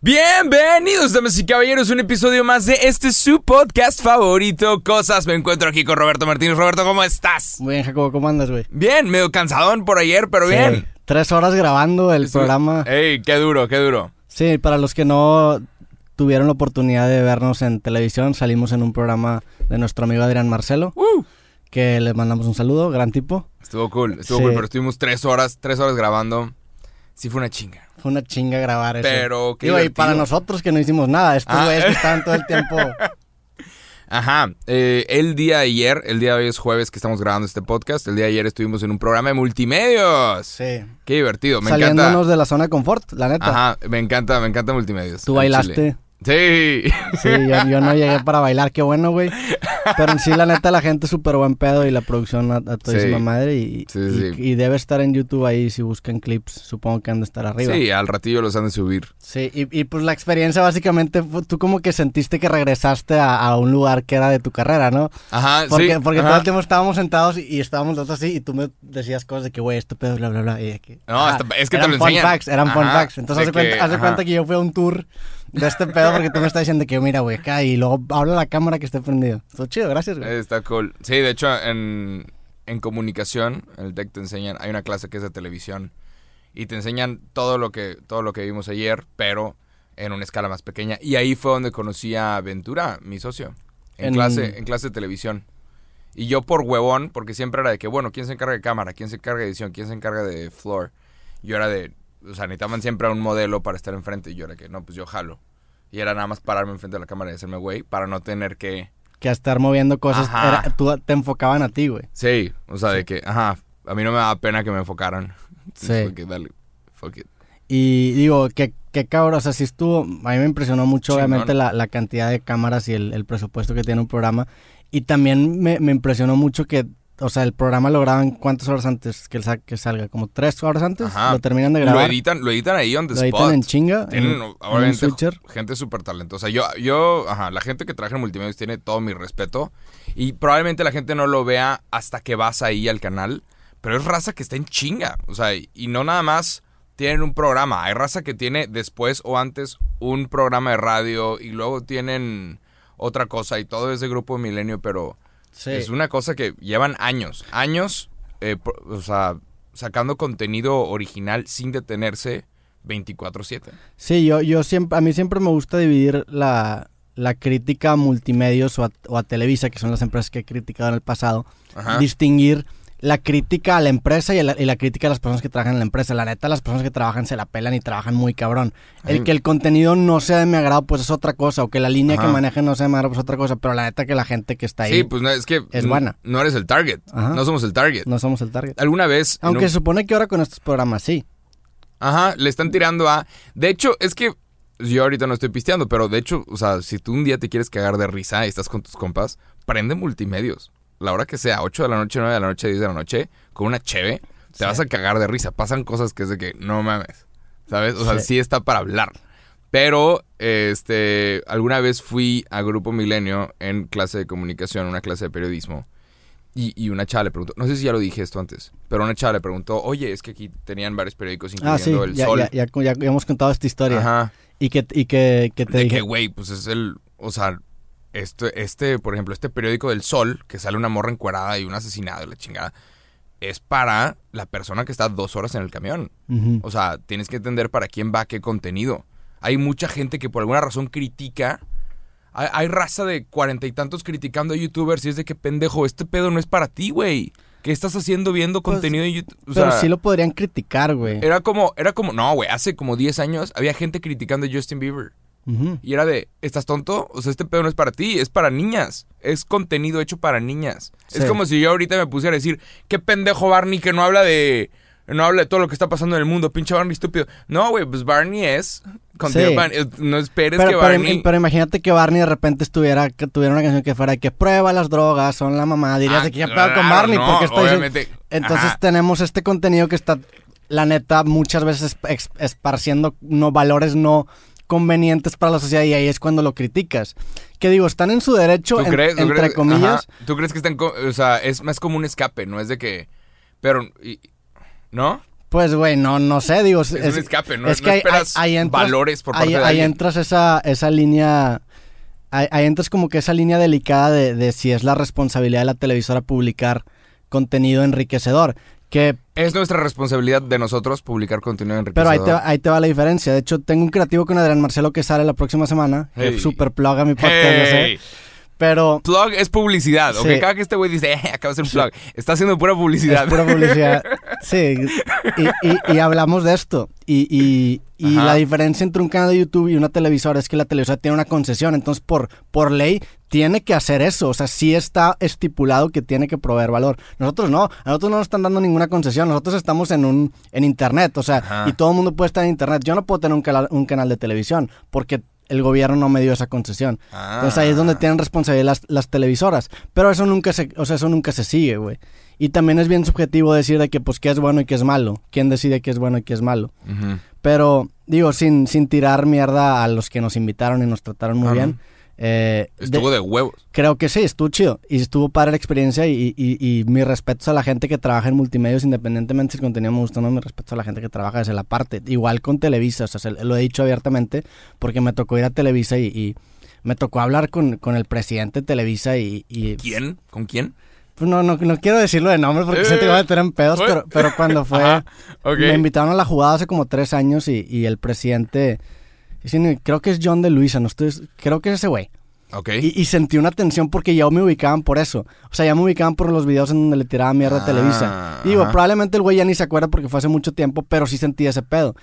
Bienvenidos, damas y caballeros, un episodio más de este su podcast favorito, Cosas. Me encuentro aquí con Roberto Martínez. Roberto, ¿cómo estás? Muy bien, Jacobo, ¿cómo andas, güey? Bien, medio cansadón por ayer, pero Sí, bien. Tres horas grabando el programa. Ey, qué duro, qué duro. Sí, para los que no tuvieron la oportunidad de vernos en televisión, salimos en un programa de nuestro amigo Adrián Marcelo, Uh, que le mandamos un saludo, gran tipo. estuvo cool, estuvo Sí. cool, pero estuvimos tres horas, tres horas grabando. Sí fue una chinga. Fue una chinga grabar eso. Pero qué Digo, y para nosotros que no hicimos nada, estos Ah. güeyes que estaban todo el tiempo... Ajá, eh, el día de ayer, el día de hoy es jueves que estamos grabando este podcast. El día de ayer estuvimos en un programa de multimedios. Sí. Qué divertido, me Saliéndonos encanta. de la zona de confort, la neta. Ajá, me encanta, me encanta multimedios. Tú bailaste. chile. Sí. Sí, yo, yo no llegué para bailar, qué bueno, güey. Pero en sí, la neta, la gente es súper buen pedo y la producción a, a todísima Sí. madre. Y, Sí, y- sí. y debe estar en YouTube ahí si buscan clips. Supongo que han de estar arriba. Sí, al ratillo los han de subir. Sí, y, y pues la experiencia básicamente, tú como que sentiste que regresaste a, a un lugar que era de tu carrera, ¿no? Ajá, Porque, sí. porque ajá. todo el tiempo estábamos sentados y, estábamos los dos así y tú me decías cosas de que, güey, esto pedo, bla, bla, bla. Y que, No, ajá, hasta- es que te eran lo fun enseñan. facts, eran fun Ajá, facts. Entonces, cuenta, que- de ajá. cuenta que yo fui a un tour de este pedo porque tú me estás diciendo que, mira, güey, acá y luego habla la cámara que esté prendido. Todo chido, gracias, güey. Está cool. Sí, de hecho, en, en comunicación, en el TEC te enseñan, hay una clase que es de televisión y te enseñan todo lo que, todo lo que vimos ayer, pero en una escala más pequeña. Y ahí fue donde conocí a Ventura, mi socio, en, En- clase, en clase de televisión. Y yo por huevón, porque siempre era de que, bueno, ¿quién se encarga de cámara? ¿Quién se encarga de edición? ¿Quién se encarga de floor? Yo era de, o sea, necesitaban siempre a un modelo para estar enfrente. Y yo era que, no, pues yo jalo. Y era nada más pararme enfrente de la cámara y hacerme güey para no tener que... Que a estar moviendo cosas, era- tú, te enfocaban a ti, güey. Sí, o sea, de que, ajá, a mí no me daba pena que me enfocaran. Sí. Fue que dale, fuck it. Y digo, que, que cabrón, o sea, sí estuvo, a mí me impresionó mucho Chingón. obviamente la, la cantidad de cámaras y el, el presupuesto que tiene un programa. Y también me, me impresionó mucho que, o sea, el programa lo graban cuántas horas antes que, sa- que salga, como tres horas antes, Ajá. lo terminan de Lo grabar. editan, lo editan ahí on the lo editan en chinga. en- Tienen, en obviamente, switcher. gente súper talentosa. Yo, yo, ajá, la gente que trabaja en multimedia tiene todo mi respeto. Y probablemente la gente no lo vea hasta que vas ahí al canal. Pero es raza que está en chinga. O sea, y no nada más tienen un programa. Hay raza que tiene después o antes un programa de radio. Y luego tienen otra cosa. Y todo es de grupo Milenio, pero... Sí. Es una cosa que llevan años, años, eh, o sea, sacando contenido original sin detenerse 24/7. Sí, yo, yo siempre, a mí siempre me gusta dividir la, la crítica a multimedios o a, o a Televisa, que son las empresas que he criticado en el pasado, Ajá. distinguir la crítica a la empresa y la, y la crítica a las personas que trabajan en la empresa. La neta, las personas que trabajan se la pelan y trabajan muy cabrón. Ay. El que el contenido no sea de mi agrado, pues es otra cosa, o que la línea Ajá. que manejen no sea de mi agrado, pues es otra cosa, pero la neta que la gente que está ahí Sí, pues no, es que es buena. no eres el target, Ajá. no somos el target. no somos el target. Alguna vez, Aunque un- se supone que ahora con estos programas sí. ajá, le están tirando a... De hecho, es que yo ahorita no estoy pisteando, pero de hecho, o sea, si tú un día te quieres cagar de risa y estás con tus compas, prende multimedios. La hora que sea, 8 de la noche, 9 de la noche, 10 de la noche, con una cheve, te Sí. vas a cagar de risa. Pasan cosas que es de que no mames. ¿Sabes? O sea, Sí. sí está para hablar. Pero, este, alguna vez fui a Grupo Milenio en clase de comunicación, una clase de periodismo. Y, y una chava le preguntó, no sé si ya lo dije esto antes, pero una chava le preguntó, oye, es que aquí tenían varios periódicos Ah, sí, incluyendo El ya, Sol. ya, ya, ya- ya hemos contado esta historia. Ajá. Y que, y que, que te De dije... que, güey, pues es el, o sea, este, este, por ejemplo, este periódico del Sol, que sale una morra encuerada y un asesinado y la chingada, es para la persona que está dos horas en el camión. O sea, tienes que entender para quién va qué contenido. Hay mucha gente que por alguna razón critica. Hay, hay raza de cuarenta y tantos criticando a youtubers y es de que pendejo, este pedo no es para ti, güey. ¿Qué estás haciendo viendo Pues, contenido de YouTube? O pero sea, sí lo podrían criticar, güey. era como, era como, no, güey, hace como 10 años había gente criticando a Justin Bieber. Y era de, ¿estás tonto? O sea, este pedo no es para ti, es para niñas. Es contenido hecho para niñas. Sí. Es como si yo ahorita me pusiera a decir, qué pendejo Barney que no habla de... No habla de todo lo que está pasando en el mundo, pinche Barney estúpido. No, güey, pues Barney es... Sí. eh, No esperes Pero, que Barney... pero imagínate que Barney de repente estuviera, que tuviera una canción que fuera de que prueba las drogas, son la mamá, dirías Ah, de que ya claro, pedo con Barney, no, porque está obviamente. Entonces Ajá. tenemos este contenido que está, la neta, muchas veces esparciendo no, valores no convenientes para la sociedad y ahí es cuando lo criticas. Que digo, están en su derecho, ¿Tú en- crees? ¿Tú entre crees? comillas. Ajá. ¿Tú crees que están... O sea, es más como un escape, no es de que... Pero... y- ¿No? Pues, güey, no, no sé, digo... Es, un escape, ¿no? es que ahí- esperas ahí- ahí entras- valores por parte ahí, de ahí alguien. entras esa, esa línea... Ahí, ahí entras como que esa línea delicada de, de si es la responsabilidad de la televisora publicar contenido enriquecedor. Que, Es nuestra responsabilidad de nosotros publicar contenido pero ahí enriquecedor. te, va- ahí te va la diferencia. De hecho, tengo un creativo con Adrián Marcelo que sale la próxima semana. Hey. Que super plug a mi podcast. Hey. Pero Plug es publicidad. Sí. Cada que este güey dice, eh, acaba de hacer un plug, está haciendo pura publicidad. Es pura publicidad. Sí. Y, y- y hablamos de esto. Y, y- la diferencia entre un canal de YouTube y una televisora es que la televisora tiene una concesión. Entonces, por, por ley, tiene que hacer eso. O sea, sí está estipulado que tiene que proveer valor. Nosotros no. A nosotros no nos están dando ninguna concesión. Nosotros estamos en un en internet. O sea, Ajá. y todo el mundo puede estar en internet. Yo no puedo tener un canal, un canal de televisión porque el gobierno no me dio esa concesión. Ah. Entonces ahí es donde tienen responsabilidad las, las televisoras. Pero eso nunca se, o sea, eso nunca se sigue, güey. Y también es bien subjetivo decir de que pues qué es bueno y qué es malo. ¿Quién decide qué es bueno y qué es malo? Pero, digo, sin, sin tirar mierda a los que nos invitaron y nos trataron muy bien. Eh, Estuvo de huevos. creo que sí, estuvo chido. Y estuvo padre la experiencia y, y, y mis respetos a la gente que trabaja en multimedios, independientemente si el contenido me gustó o no, mis respetos a la gente que trabaja desde la parte. Igual con Televisa, o sea, se- lo he dicho abiertamente porque me tocó ir a Televisa y, y me tocó hablar con, con el presidente de Televisa y... ¿Quién? ¿Con quién? pues no, no, no quiero decirlo de nombre porque se te va a meter en pedos, Eh, pero, pero cuando fue... Ajá. Me invitaron a la jugada hace como tres años y, y el presidente... Creo que es John de Luisa, no estoy... Creo que es ese güey. Ok. Y, y sentí una tensión porque ya me ubicaban por eso. O sea, ya me ubicaban por los videos en donde le tiraba mierda a Ah, Televisa. Y digo, ajá. probablemente el güey ya ni se acuerda porque fue hace mucho tiempo, pero sí sentí ese pedo.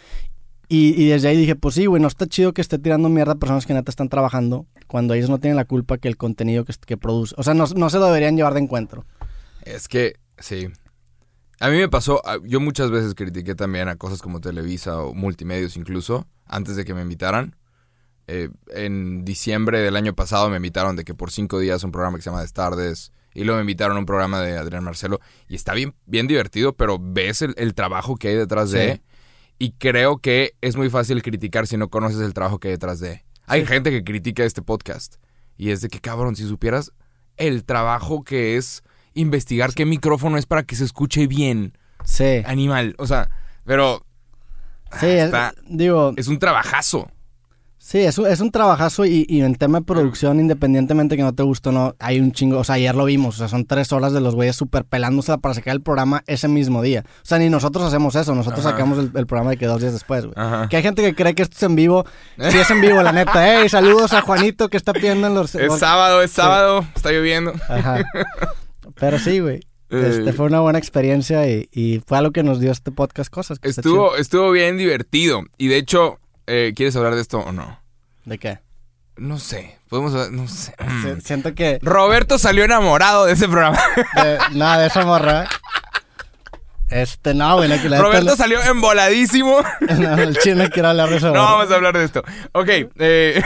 Y, y desde ahí dije, pues sí, güey, no está chido que esté tirando mierda a personas que neta están trabajando cuando ellos no tienen la culpa que el contenido que, que produce. O sea, no, no se lo deberían llevar de encuentro. Es que, sí. A mí me pasó, a- yo muchas veces critiqué también a cosas como Televisa o multimedios incluso, antes de que me invitaran. Eh, en diciembre del año pasado me invitaron de que por cinco días un programa que se llama Destardes, y luego me invitaron a un programa de Adrián Marcelo, y está bien, bien divertido, pero ves el, el trabajo que hay detrás Sí. de, y creo que es muy fácil criticar si no conoces el trabajo que hay detrás de. Hay Sí. gente que critica este podcast, y es de que, cabrón, si supieras el trabajo que es investigar qué micrófono es para que se escuche bien. Sí. Animal. O sea, pero Sí, es- digo, es un trabajazo. sí, es un, es un trabajazo y, y en tema de producción, independientemente que no te guste o no, hay un chingo, o sea, ayer lo vimos, o sea, son tres horas de los güeyes super pelándose para sacar el programa ese mismo día. O sea, ni nosotros hacemos eso, nosotros Ajá. sacamos el, el programa de que dos días después, güey. Ajá. Que hay gente que cree que esto es en vivo. Sí es en vivo, la neta. Ey, saludos a Juanito que está pidiendo en los... Es sábado, es sábado, está lloviendo. Ajá. Pero sí, güey. Este Eh. fue una buena experiencia y, y fue algo que nos dio este podcast cosas. que Estuvo, estuvo bien divertido. Y de hecho, eh, ¿quieres hablar de esto o no? ¿De qué? No sé. Podemos hablar, no sé. Si- Siento que... Roberto salió enamorado de ese programa. de- nada de esa morra. Este, no. No, que la Roberto no- salió emboladísimo. no, el chino no quiere hablar de eso. No vamos a hablar de esto. Ok. eh,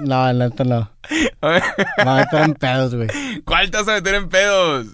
No, la neta no. Me va a meter en pedos, güey. ¿Cuál te vas a meter en pedos?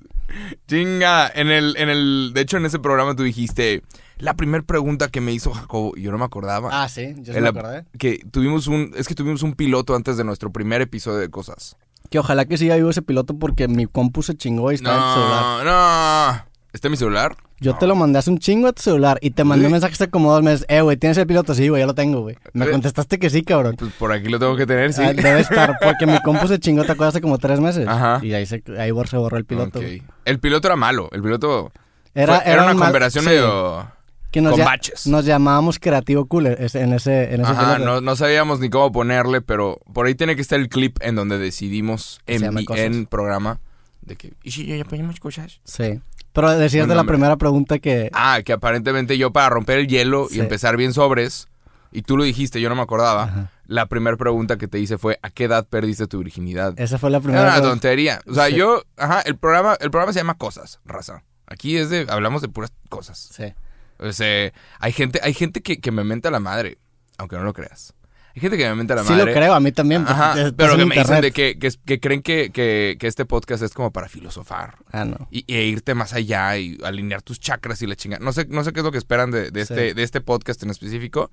Chinga, en el, en el, de hecho en ese programa tú dijiste, la primera pregunta que me hizo Jacobo, y yo no me acordaba. Ah, sí, yo sí me la- acordé. Que tuvimos un, es que tuvimos un piloto antes de nuestro primer episodio de cosas. Que ojalá que siga vivo ese piloto porque mi compu se chingó y está en el celular. No, no. ¿Está en mi celular? Yo te lo mandé hace un chingo a tu celular y te mandé ¿Sí? un mensaje hace como dos meses. Eh, güey, ¿tienes el piloto? Sí, güey, ya lo tengo, güey. Me Eh. contestaste que sí, cabrón. Pues por aquí lo tengo que tener, sí. Ah, debe estar, porque mi compu se chingó, ¿te acuerdas? Hace como tres meses. Ajá. Y ahí se, ahí se borró el piloto. Ok. güey. El piloto era malo. El piloto Era, fue- era, una mal- conversación sí, medio que nos con baches. Nos llamábamos Creativo Cool ese- en ese, en ese Ajá, no, no sabíamos ni cómo ponerle, pero por ahí tiene que estar el clip en donde decidimos en, en programa de que, ¿y si ya ponemos cosas? Sí. Pero decías de la primera pregunta que... Ah, que aparentemente yo para romper el hielo Sí. y empezar bien sobres, y tú lo dijiste, yo no me acordaba, Ajá. la primera pregunta que te hice fue, ¿a qué edad perdiste tu virginidad? Esa fue la Era primera una pregunta. tontería. O sea, Sí. yo, ajá, el programa, el programa se llama Cosas, raza. Aquí es de, hablamos de puras cosas. Sí. O sea, hay gente, hay gente que, que me menta la madre, aunque no lo creas. Hay gente que me menta la Sí madre. lo creo, a mí también. Ajá, pero que me dicen de que, que, que creen que, este podcast es como para filosofar Ah, no. y, e irte más allá y alinear tus chakras y la chingada. No sé, no sé qué es lo que esperan de, de este, Sí. de este podcast en específico,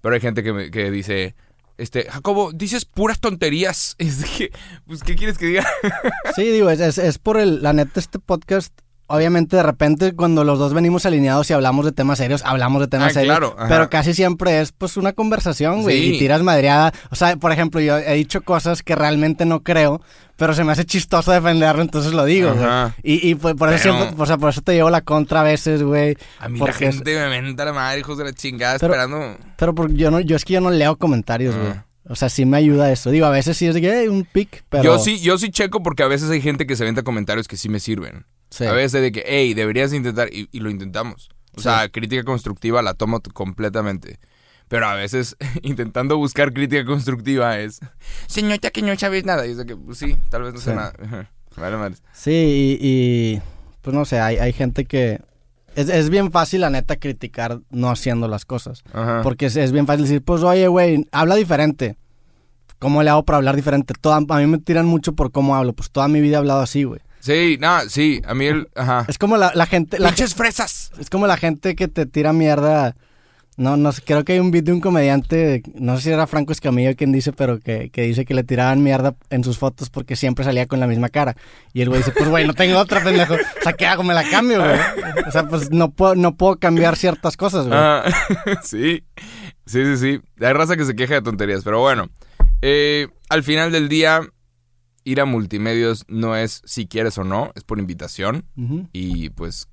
pero hay gente que, me- que dice, este, Jacobo, dices puras tonterías. Es que, pues, ¿qué quieres que diga? Sí, digo, es, es, es por el... La neta, este podcast... obviamente de repente cuando los dos venimos alineados y hablamos de temas serios, hablamos de temas Ah, serios. claro, pero casi siempre es pues una conversación, güey. Sí. Y tiras madreada. O sea, por ejemplo, yo he dicho cosas que realmente no creo, pero se me hace chistoso defenderlo, entonces lo digo, güey. Y, y pues, por, eso Pero- siempre, o sea, por eso te llevo la contra a veces, güey. A mí la porque es- gente me menta la madre, hijos de la chingada, Pero- esperando. Pero porque yo no, yo es que yo no leo comentarios, güey. Ah. O sea, sí me ayuda eso. Digo, a veces sí es de que "Hey, un pic, pero. Yo sí, yo sí checo porque a veces hay gente que se venta comentarios que sí me sirven. Sí. A veces de que, hey, deberías intentar, y, y lo intentamos. O sea, crítica constructiva la tomo completamente. Pero a veces, intentando buscar crítica constructiva es, señorita que no sabes nada. Y es de que, pues sí, tal vez no sé Sí. nada. Vale, madres. Sí, y, y, pues no sé, hay, hay gente que... Es, es bien fácil, la neta, criticar no haciendo las cosas. Ajá. Porque es, es bien fácil decir, pues oye, güey, habla diferente. ¿Cómo le hago para hablar diferente? Toda, a mí me tiran mucho por cómo hablo. Pues toda mi vida he hablado así, güey. Sí, nada, sí, a mí el, ajá. Es como la, la gente... La, ¡Pinches fresas! es como la gente que te tira mierda... No, no sé, creo que hay un video de un comediante, no sé si era Franco Escamillo quien dice, pero que, que dice que le tiraban mierda en sus fotos porque siempre salía con la misma cara. Y el güey dice, pues güey, no tengo otra pendejo. O sea, ¿qué hago? Me la cambio, güey. O sea, pues no puedo, no puedo cambiar ciertas cosas, güey. Ah, sí, sí, sí, sí. Hay raza que se queja de tonterías, pero bueno. Eh, al final del día, ir a multimedios no es si quieres o no, es por invitación. Y pues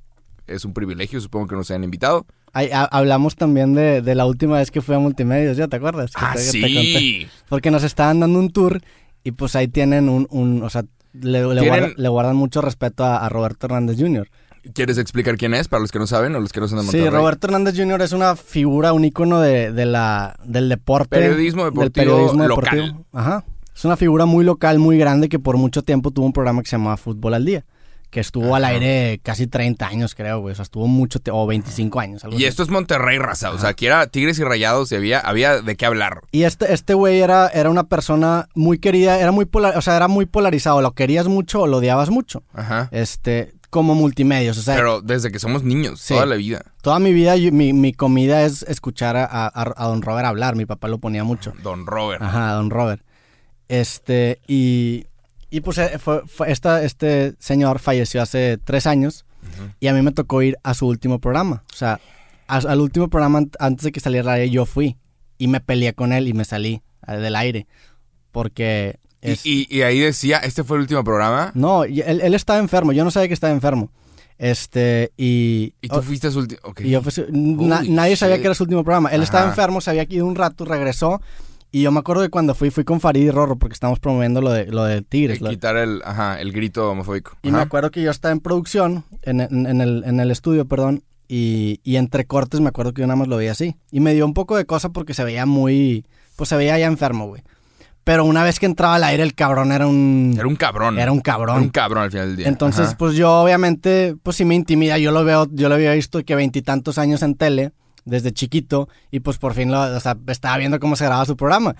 es un privilegio, supongo que nos hayan invitado. Ay, ha- hablamos también de, de la última vez que fui a Multimedios, ¿ya te acuerdas? Que Ah, te- que te conté. sí. Porque nos estaban dando un tour y pues ahí tienen un, un o sea, le, le le guardan mucho respeto a, a Roberto Hernández Jr. ¿Quieres explicar quién es para los que no saben o los que no son de Sí, Monterrey? Roberto Hernández Jr. es una figura, un ícono de, de la, del deporte. Periodismo del deportivo periodismo local. deportivo. Ajá. Es una figura muy local, muy grande, que por mucho tiempo tuvo un programa que se llamaba Fútbol al Día. Que estuvo al aire casi 30 años, creo, güey. O sea, estuvo mucho, o 25 años. algo Y así. esto es Monterrey, raza. O sea, aquí era Tigres y Rayados y había, había de qué hablar. Y este, este güey era, era una persona muy querida, era muy polar, o sea, era muy polarizado. Lo querías mucho o lo odiabas mucho. Ajá. Este, como multimedios. O sea, Pero desde que somos niños, Sí. toda la vida. toda mi vida, yo- mi, mi comida es escuchar a, a- a don Robert hablar. Mi papá lo ponía mucho. Don Robert. Ajá, don Robert. Este, y, y pues eh, fue, fue- esta, este señor falleció hace tres años y a mí me tocó ir a su último programa. O sea, a- al último programa an- antes de que saliera al aire yo fui y me peleé con él y me salí eh, del aire. Porque... Y, es- y- y ahí decía, este fue el último programa. No, y él, él estaba enfermo, yo no sabía que estaba enfermo. Este, y... Y tú oh, fuiste a su último. ok. y yo fui- na- nadie sabía shit. que era su último programa. Él estaba Ajá. enfermo, se había ido un rato, regresó. Y yo me acuerdo de cuando fui, fui con Farid y Rorro porque estábamos promoviendo lo de, lo de Tigres. Quitar el, ajá, el grito homofóbico. y me acuerdo que yo estaba en producción, en, en- en el, en el estudio, perdón. Y, y entre cortes me acuerdo que yo nada más lo veía así. Y me dio un poco de cosa porque se veía muy... Pues se veía ya enfermo, güey. Pero una vez que entraba al aire, el cabrón era un... Era un cabrón. Era un cabrón. Era un cabrón al final del día. Entonces, Ajá. pues yo obviamente, pues sí me intimida. Yo lo veo, yo lo había visto que veintitantos años en tele, desde chiquito, y pues por fin lo, o sea, estaba viendo cómo se grababa su programa.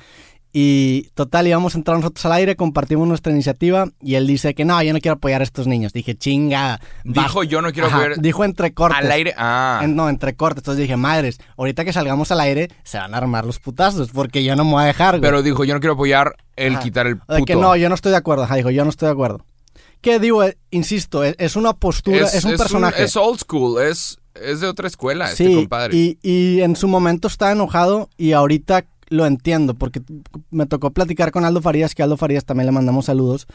Y total, íbamos a entrar nosotros al aire, compartimos nuestra iniciativa, y él dice que no, yo no quiero apoyar a estos niños. Dije, chinga. Dijo, yo no quiero Ajá, ver Dijo entre cortes. al aire. Ah. En- no, entre cortes. Entonces dije, madres, ahorita que salgamos al aire, se van a armar los putazos, porque yo no me voy a dejar, güey. Pero dijo, yo no quiero apoyar el Ajá. quitar el O de puto. que no, yo no estoy de acuerdo. Ajá, dijo, yo no estoy de acuerdo. Que digo, eh, insisto, es, es una postura, es, un personaje. es old school, es, es de otra escuela, sí, este compadre. y, y en su momento estaba enojado y ahorita lo entiendo porque me tocó platicar con Aldo Farías, que a Aldo Farías también le mandamos saludos.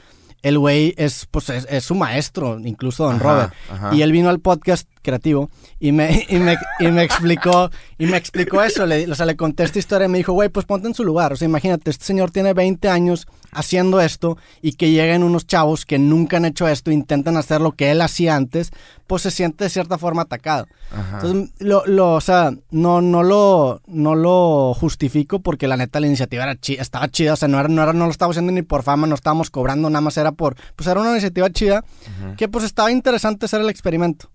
El güey es, pues, es, es su maestro, incluso Don Ajá, Robert. ajá. Y él vino al podcast creativo y me, y me, y me explicó, y me explicó eso. Le, o sea, le conté esta historia y me dijo, güey, pues ponte en su lugar. O sea, imagínate, este señor tiene 20 años haciendo esto y que lleguen unos chavos que nunca han hecho esto, intentan hacer lo que él hacía antes, pues se siente de cierta forma atacado. Ajá. Entonces, lo, lo, o sea, no, no, lo, no lo justifico porque la neta la iniciativa era estaba chida, o sea, no, era, no, era, no lo estábamos haciendo ni por fama, no estábamos cobrando, nada más era por, pues era una iniciativa chida, que pues estaba interesante hacer el experimento.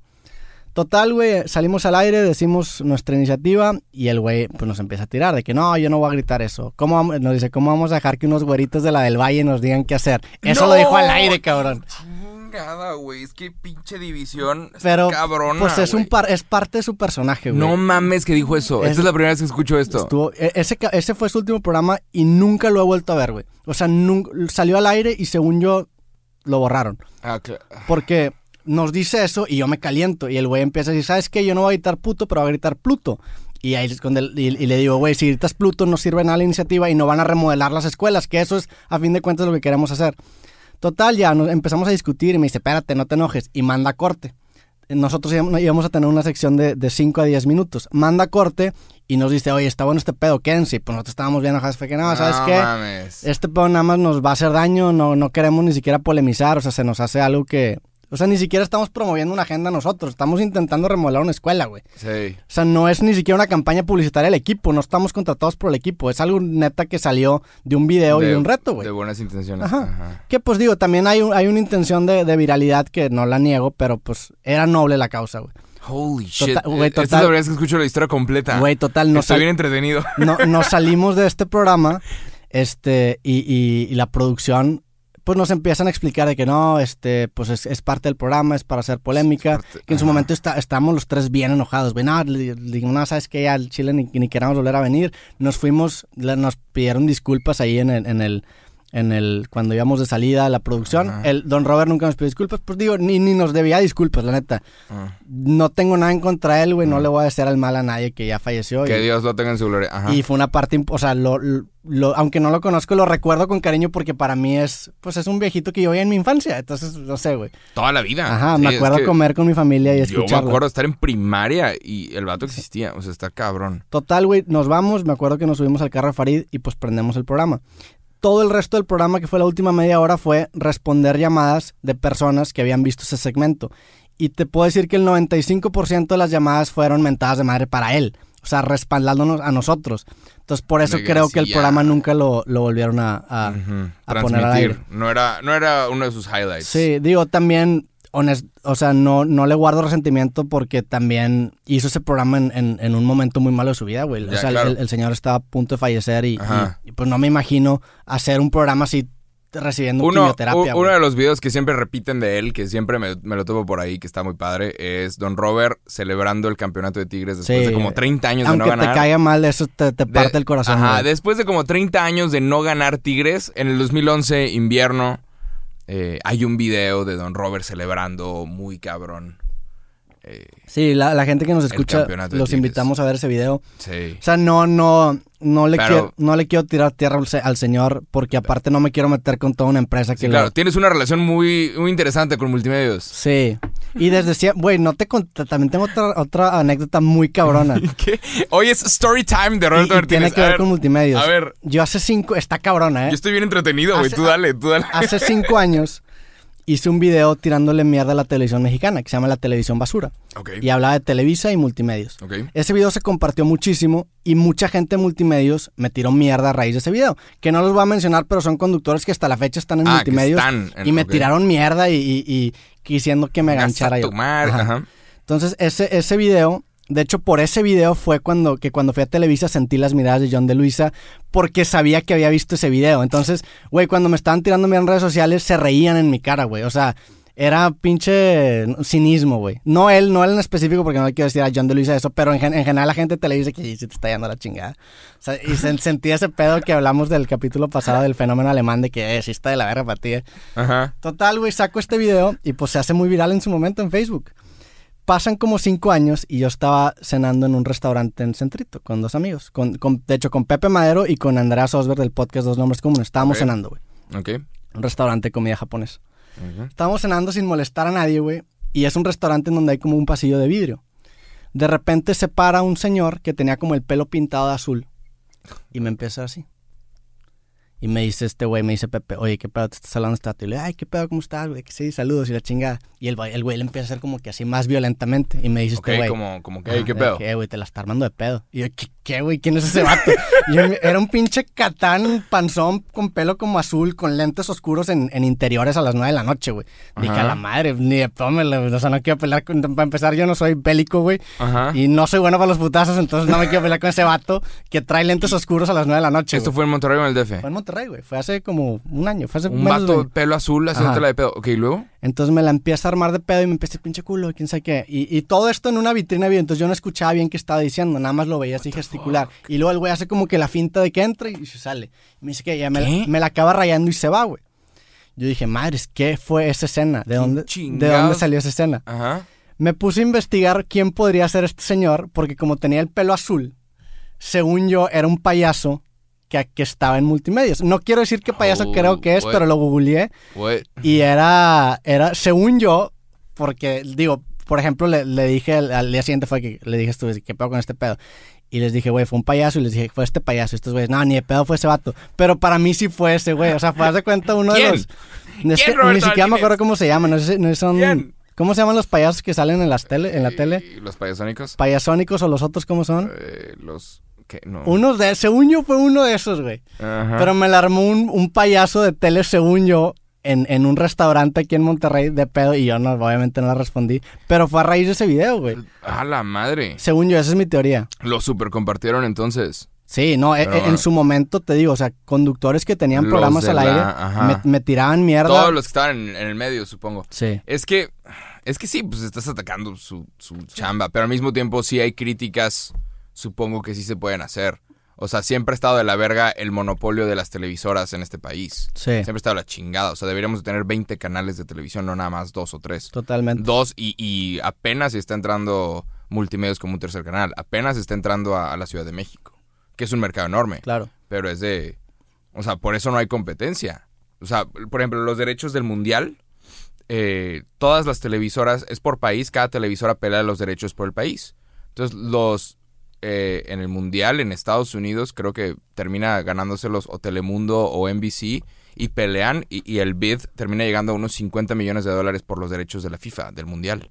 Total, güey, salimos al aire, decimos nuestra iniciativa y el güey pues nos empieza a tirar de que no, yo no voy a gritar eso. ¿Cómo vamos? Nos dice, ¿cómo vamos a dejar que unos güeritos de la del Valle nos digan qué hacer? Eso ¡No! lo dijo al aire, cabrón. Chingada, güey. Es que pinche división. Pero cabrona. pues es un par, es parte de su personaje, güey. No mames que dijo eso. Es- Esta es la primera vez que escucho esto. Estuvo- e- ese, ese fue su último programa y nunca lo he vuelto a ver, güey. O sea, salió al aire y según yo lo borraron. Ah, cla- Porque nos dice eso y yo me caliento. Y el güey empieza a decir, ¿sabes qué? Yo no voy a gritar puto, pero voy a gritar Pluto. Y ahí es cuando el- y, y le digo, güey, si gritas Pluto no sirve nada la iniciativa y no van a remodelar las escuelas, que eso es a fin de cuentas lo que queremos hacer. Total, ya nos empezamos a discutir y me dice, espérate, no te enojes. Y manda corte. Nosotros íbamos íbamos a tener una sección de, de 5 a 10 minutos. Manda corte y nos dice, oye, está bueno este pedo, quédense. Y pues nosotros estábamos bien enojados. Fue que no, ¿sabes No qué? mames. Este pedo nada más nos va a hacer daño, no, no queremos ni siquiera polemizar, o sea, se nos hace algo que... O sea, ni siquiera estamos promoviendo una agenda nosotros, estamos intentando remodelar una escuela, güey. Sí. O sea, no es ni siquiera una campaña publicitaria del equipo, no estamos contratados por el equipo, es algo neta que salió de un video y de un reto, güey. De buenas intenciones. Ajá. Ajá. Que pues digo, también hay, un- hay una intención de, de viralidad que no la niego, pero pues era noble la causa, güey. Holy shit. Total- güey, Esta es total- la verdad es que escucho la historia completa. Güey, total, no Estoy bien entretenido. no, nos salimos de este programa este y, y- y la producción pues nos empiezan a explicar de que no, este, pues es, es parte del programa, es para hacer polémica, parte- que en su ajá. momento está, estábamos los tres bien enojados, güey, no, no, sabes que ya al Chile ni, ni queramos volver a venir, nos fuimos, le- nos pidieron disculpas ahí en el, en el, en el, cuando íbamos de salida a la producción, Ajá. el Don Robert nunca nos pidió disculpas, pues digo, ni, ni nos debía disculpas, la neta, Ah. no tengo nada en contra de él, güey, no le voy a hacer al mal a nadie que ya falleció. Que y- Dios lo tenga en su gloria. Ajá. y fue una parte, o sea, lo, lo- aunque no lo conozco, lo recuerdo con cariño porque para mí es, pues es un viejito que yo vi en mi infancia. Entonces, no sé, güey. Toda la vida. Ajá, Sí, me es acuerdo que comer con mi familia y Yo escucharlo. me acuerdo estar en primaria y el vato existía. O sea, está cabrón. Total, güey, nos vamos, me acuerdo que nos subimos al carro de Farid y pues prendemos el programa. Todo el resto del programa, que fue la última media hora, fue responder llamadas de personas que habían visto ese segmento. Y te puedo decir que el 95% de las llamadas fueron mentadas de madre para él. O sea, respaldándonos a nosotros. Entonces, por eso creo sí, que el ya. programa nunca lo, lo volvieron a, a- Ujú. a poner al aire. No era, no era uno de sus highlights. Sí, digo, también, honest- o sea, no, no le guardo resentimiento porque también hizo ese programa en, en- en un momento muy malo de su vida, güey. O sea, el- claro. el, el señor estaba a punto de fallecer y, pues no me imagino hacer un programa así recibiendo Uno, quimioterapia. u- uno de los videos que siempre repiten de él, que siempre me, me lo topo por ahí, que está muy padre, es Don Robert celebrando el campeonato de Tigres después Sí. de como 30 años de Aunque no ganar. te caiga mal, eso te, te De- parte el corazón. Ajá, güey. después de como 30 años de no ganar Tigres, en el 2011, invierno, eh, hay un video de Don Robert celebrando muy cabrón. Eh, Sí, la, la gente que nos escucha, los invitamos a ver ese video. sí. O sea, no, no, no le, Pero- quiero, no le quiero tirar tierra al señor porque aparte no me quiero meter con toda una empresa que Sí, lo- claro, tienes una relación muy, muy interesante con Multimedios. Sí. Y desde siempre, güey, no te cont- también tengo otra, otra anécdota muy cabrona. ¿Qué? Hoy es story time de Roberto y tiene que A ver con multimedios. a ver. Yo hace cinco, está cabrona, ¿eh? Yo estoy bien entretenido, güey. Tú dale, tú dale. Hace cinco años hice un video tirándole mierda a la televisión mexicana, que se llama La Televisión Basura. Y hablaba de Televisa y multimedios. Ese video se compartió muchísimo y mucha gente de multimedios me tiró mierda a raíz de ese video. Que no los voy a mencionar, pero son conductores que hasta la fecha están en Ah, multimedios. están en- y me tiraron mierda y, y, que me ganchara yo. Ajá. ajá. Entonces, ese, ese video, de hecho, por ese video fue cuando, que cuando fui a Televisa sentí las miradas de John de Luisa porque sabía que había visto ese video. Entonces, güey, cuando me estaban tirando en redes sociales, se reían en mi cara, güey. O sea, era pinche cinismo, güey. No él, no él en específico, porque no le quiero decir a John de Luisa eso, pero en, en general la gente de Televisa que sí te está yendo la chingada. O sea, y se- sentí ese pedo que hablamos del capítulo pasado del fenómeno alemán de que eh, sí está de la verga para ti. eh. Ajá. Total, güey, saco este video y pues se hace muy viral en su momento en Facebook. Pasan como cinco años y yo estaba cenando en un restaurante en Centrito con dos amigos. Con, con- de hecho, con Pepe Madero y con Andrea Sosberg del podcast Dos Nombres Comunes. Estábamos cenando, güey. Ok. Un restaurante de comida japonesa. Estábamos cenando sin molestar a nadie, güey. Y es un restaurante en donde hay como un pasillo de vidrio. De repente se para un señor que tenía como el pelo pintado de azul. Y me empieza así. Y me dice este güey, me dice Pepe, oye, ¿qué pedo te estás hablando este vato?" Y le digo, ay, ¿qué pedo? ¿Cómo estás, güey? Sí, saludos y la chingada. Y el, güey- el güey le empieza a hacer como que así más violentamente. Y me dice Ok, este güey. como, como que, "Ajá, ¿qué pedo? que, güey, te la está armando de pedo. Y yo, ¿qué, qué, güey? ¿Quién es ese vato? Yo, era un pinche catán panzón con pelo como azul, con lentes oscuros en, en interiores a las nueve de la noche, güey. Dije, a la madre, ni de tómela. O sea, no quiero pelear con... Para empezar, yo no soy bélico, güey. Y no soy bueno para los putazos, entonces no me quiero pelear con ese vato que trae lentes oscuros a las nueve de la noche, ¿Esto fue en Monterrey o en el DF? Fue en Monterrey, güey. Fue hace como un año. Fue hace Un menos de un vato año. pelo azul haciéndotela de pedo. Ok, ¿y luego? Entonces me la empieza a armar de pedo y me empieza a pinche culo, quién sabe qué. Y, y todo esto en una vitrina, bien. Entonces yo no escuchaba bien qué estaba diciendo, nada más lo veía así gesticular. Y luego el güey hace como que la finta de que entra y se sale. Y me dice que ya me, la acaba rayando y se va, güey. Yo dije, madres, ¿qué fue esa escena? ¿De ¿Quién dónde, ¿De dónde salió esa escena? Ajá. Me puse a investigar quién podría ser este señor, porque como tenía el pelo azul, según yo, era un payaso que, que estaba en multimedios. No quiero decir qué payaso Oh, creo que es, what? pero lo googleé y era, era, según yo, porque digo, por ejemplo, le, le dije al, al día siguiente fue que le dije esto, ¿qué pedo con este pedo? Y les dije, güey, fue un payaso. Y les dije, fue este payaso. Y estos güeyes, no, ni de pedo fue ese vato. Pero para mí sí fue ese güey. O sea, fue, haz de cuenta uno ¿Quién? de los. Es ¿Quién, que Roberto ni siquiera me acuerdo cómo se llaman. No sé, no son. ¿Quién? ¿Cómo se llaman los payasos que salen en, las tele, en la tele? ¿Y los payasónicos? ¿Payasónicos o los otros cómo son? Eh, los... ¿Qué? No. Unos de. Según yo, fue uno de esos, güey. Ajá. Pero me la armó un, un payaso de tele, según yo, en, en un restaurante aquí en Monterrey de pedo. Y yo no, obviamente no la respondí. Pero fue a raíz de ese video, güey. A la madre. Según yo, esa es mi teoría. Lo super compartieron entonces. Sí, no, e- Pero e- en su momento te digo, o sea, conductores que tenían programas al la- aire me tiraban mierda. Todos los que estaban en, en el medio, supongo. Sí. Es que, es que sí, pues estás atacando su, su chamba, pero al mismo tiempo sí hay críticas, supongo que sí se pueden hacer. O sea, siempre ha estado de la verga el monopolio de las televisoras en este país. Sí, Siempre ha estado la chingada. O sea, deberíamos de tener 20 canales de televisión, no nada más dos o tres. totalmente. Dos y, y apenas está entrando multimedios como un tercer canal. Apenas está entrando a, a la Ciudad de México, que es un mercado enorme Claro. pero es de... O sea, por eso no hay competencia. O sea, por ejemplo, los derechos del mundial, eh, todas las televisoras, es por país, cada televisora pelea los derechos por el país. Entonces, los... eh, en el mundial en Estados Unidos creo que termina ganándoselos o Telemundo o NBC y pelean y, y el bid termina llegando a unos 50 millones de dólares por los derechos de la FIFA, del mundial.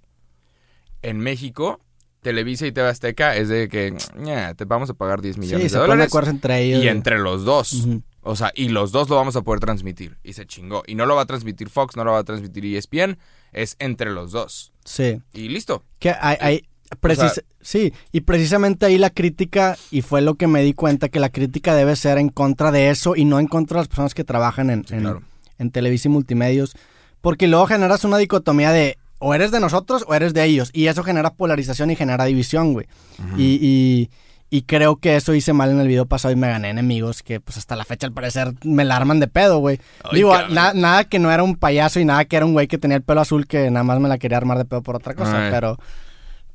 En México, Televisa y TV Azteca es de que "Ña, te vamos a pagar 10 millones Sí, de se dólares. acuerdo entre ellos. Y entre los dos. O sea, y los dos lo vamos a poder transmitir. Y se chingó. Y no lo va a transmitir Fox, no lo va a transmitir ESPN. Es entre los dos. Sí. Y listo. Que hay, hay- precis- sea- sí, y precisamente ahí la crítica, y fue lo que me di cuenta, que la crítica debe ser en contra de eso y no en contra de las personas que trabajan en, Sí, en, claro. en Televisa y multimedios, porque luego generas una dicotomía de o eres de nosotros o eres de ellos, y eso genera polarización y genera división, güey. y, y, y creo que eso hice mal en el video pasado y me gané enemigos que pues hasta la fecha al parecer me la arman de pedo, güey. Ay, Digo, na- nada que no era un payaso y nada que era un güey que tenía el pelo azul que nada más me la quería armar de pedo por otra cosa, Ay. pero,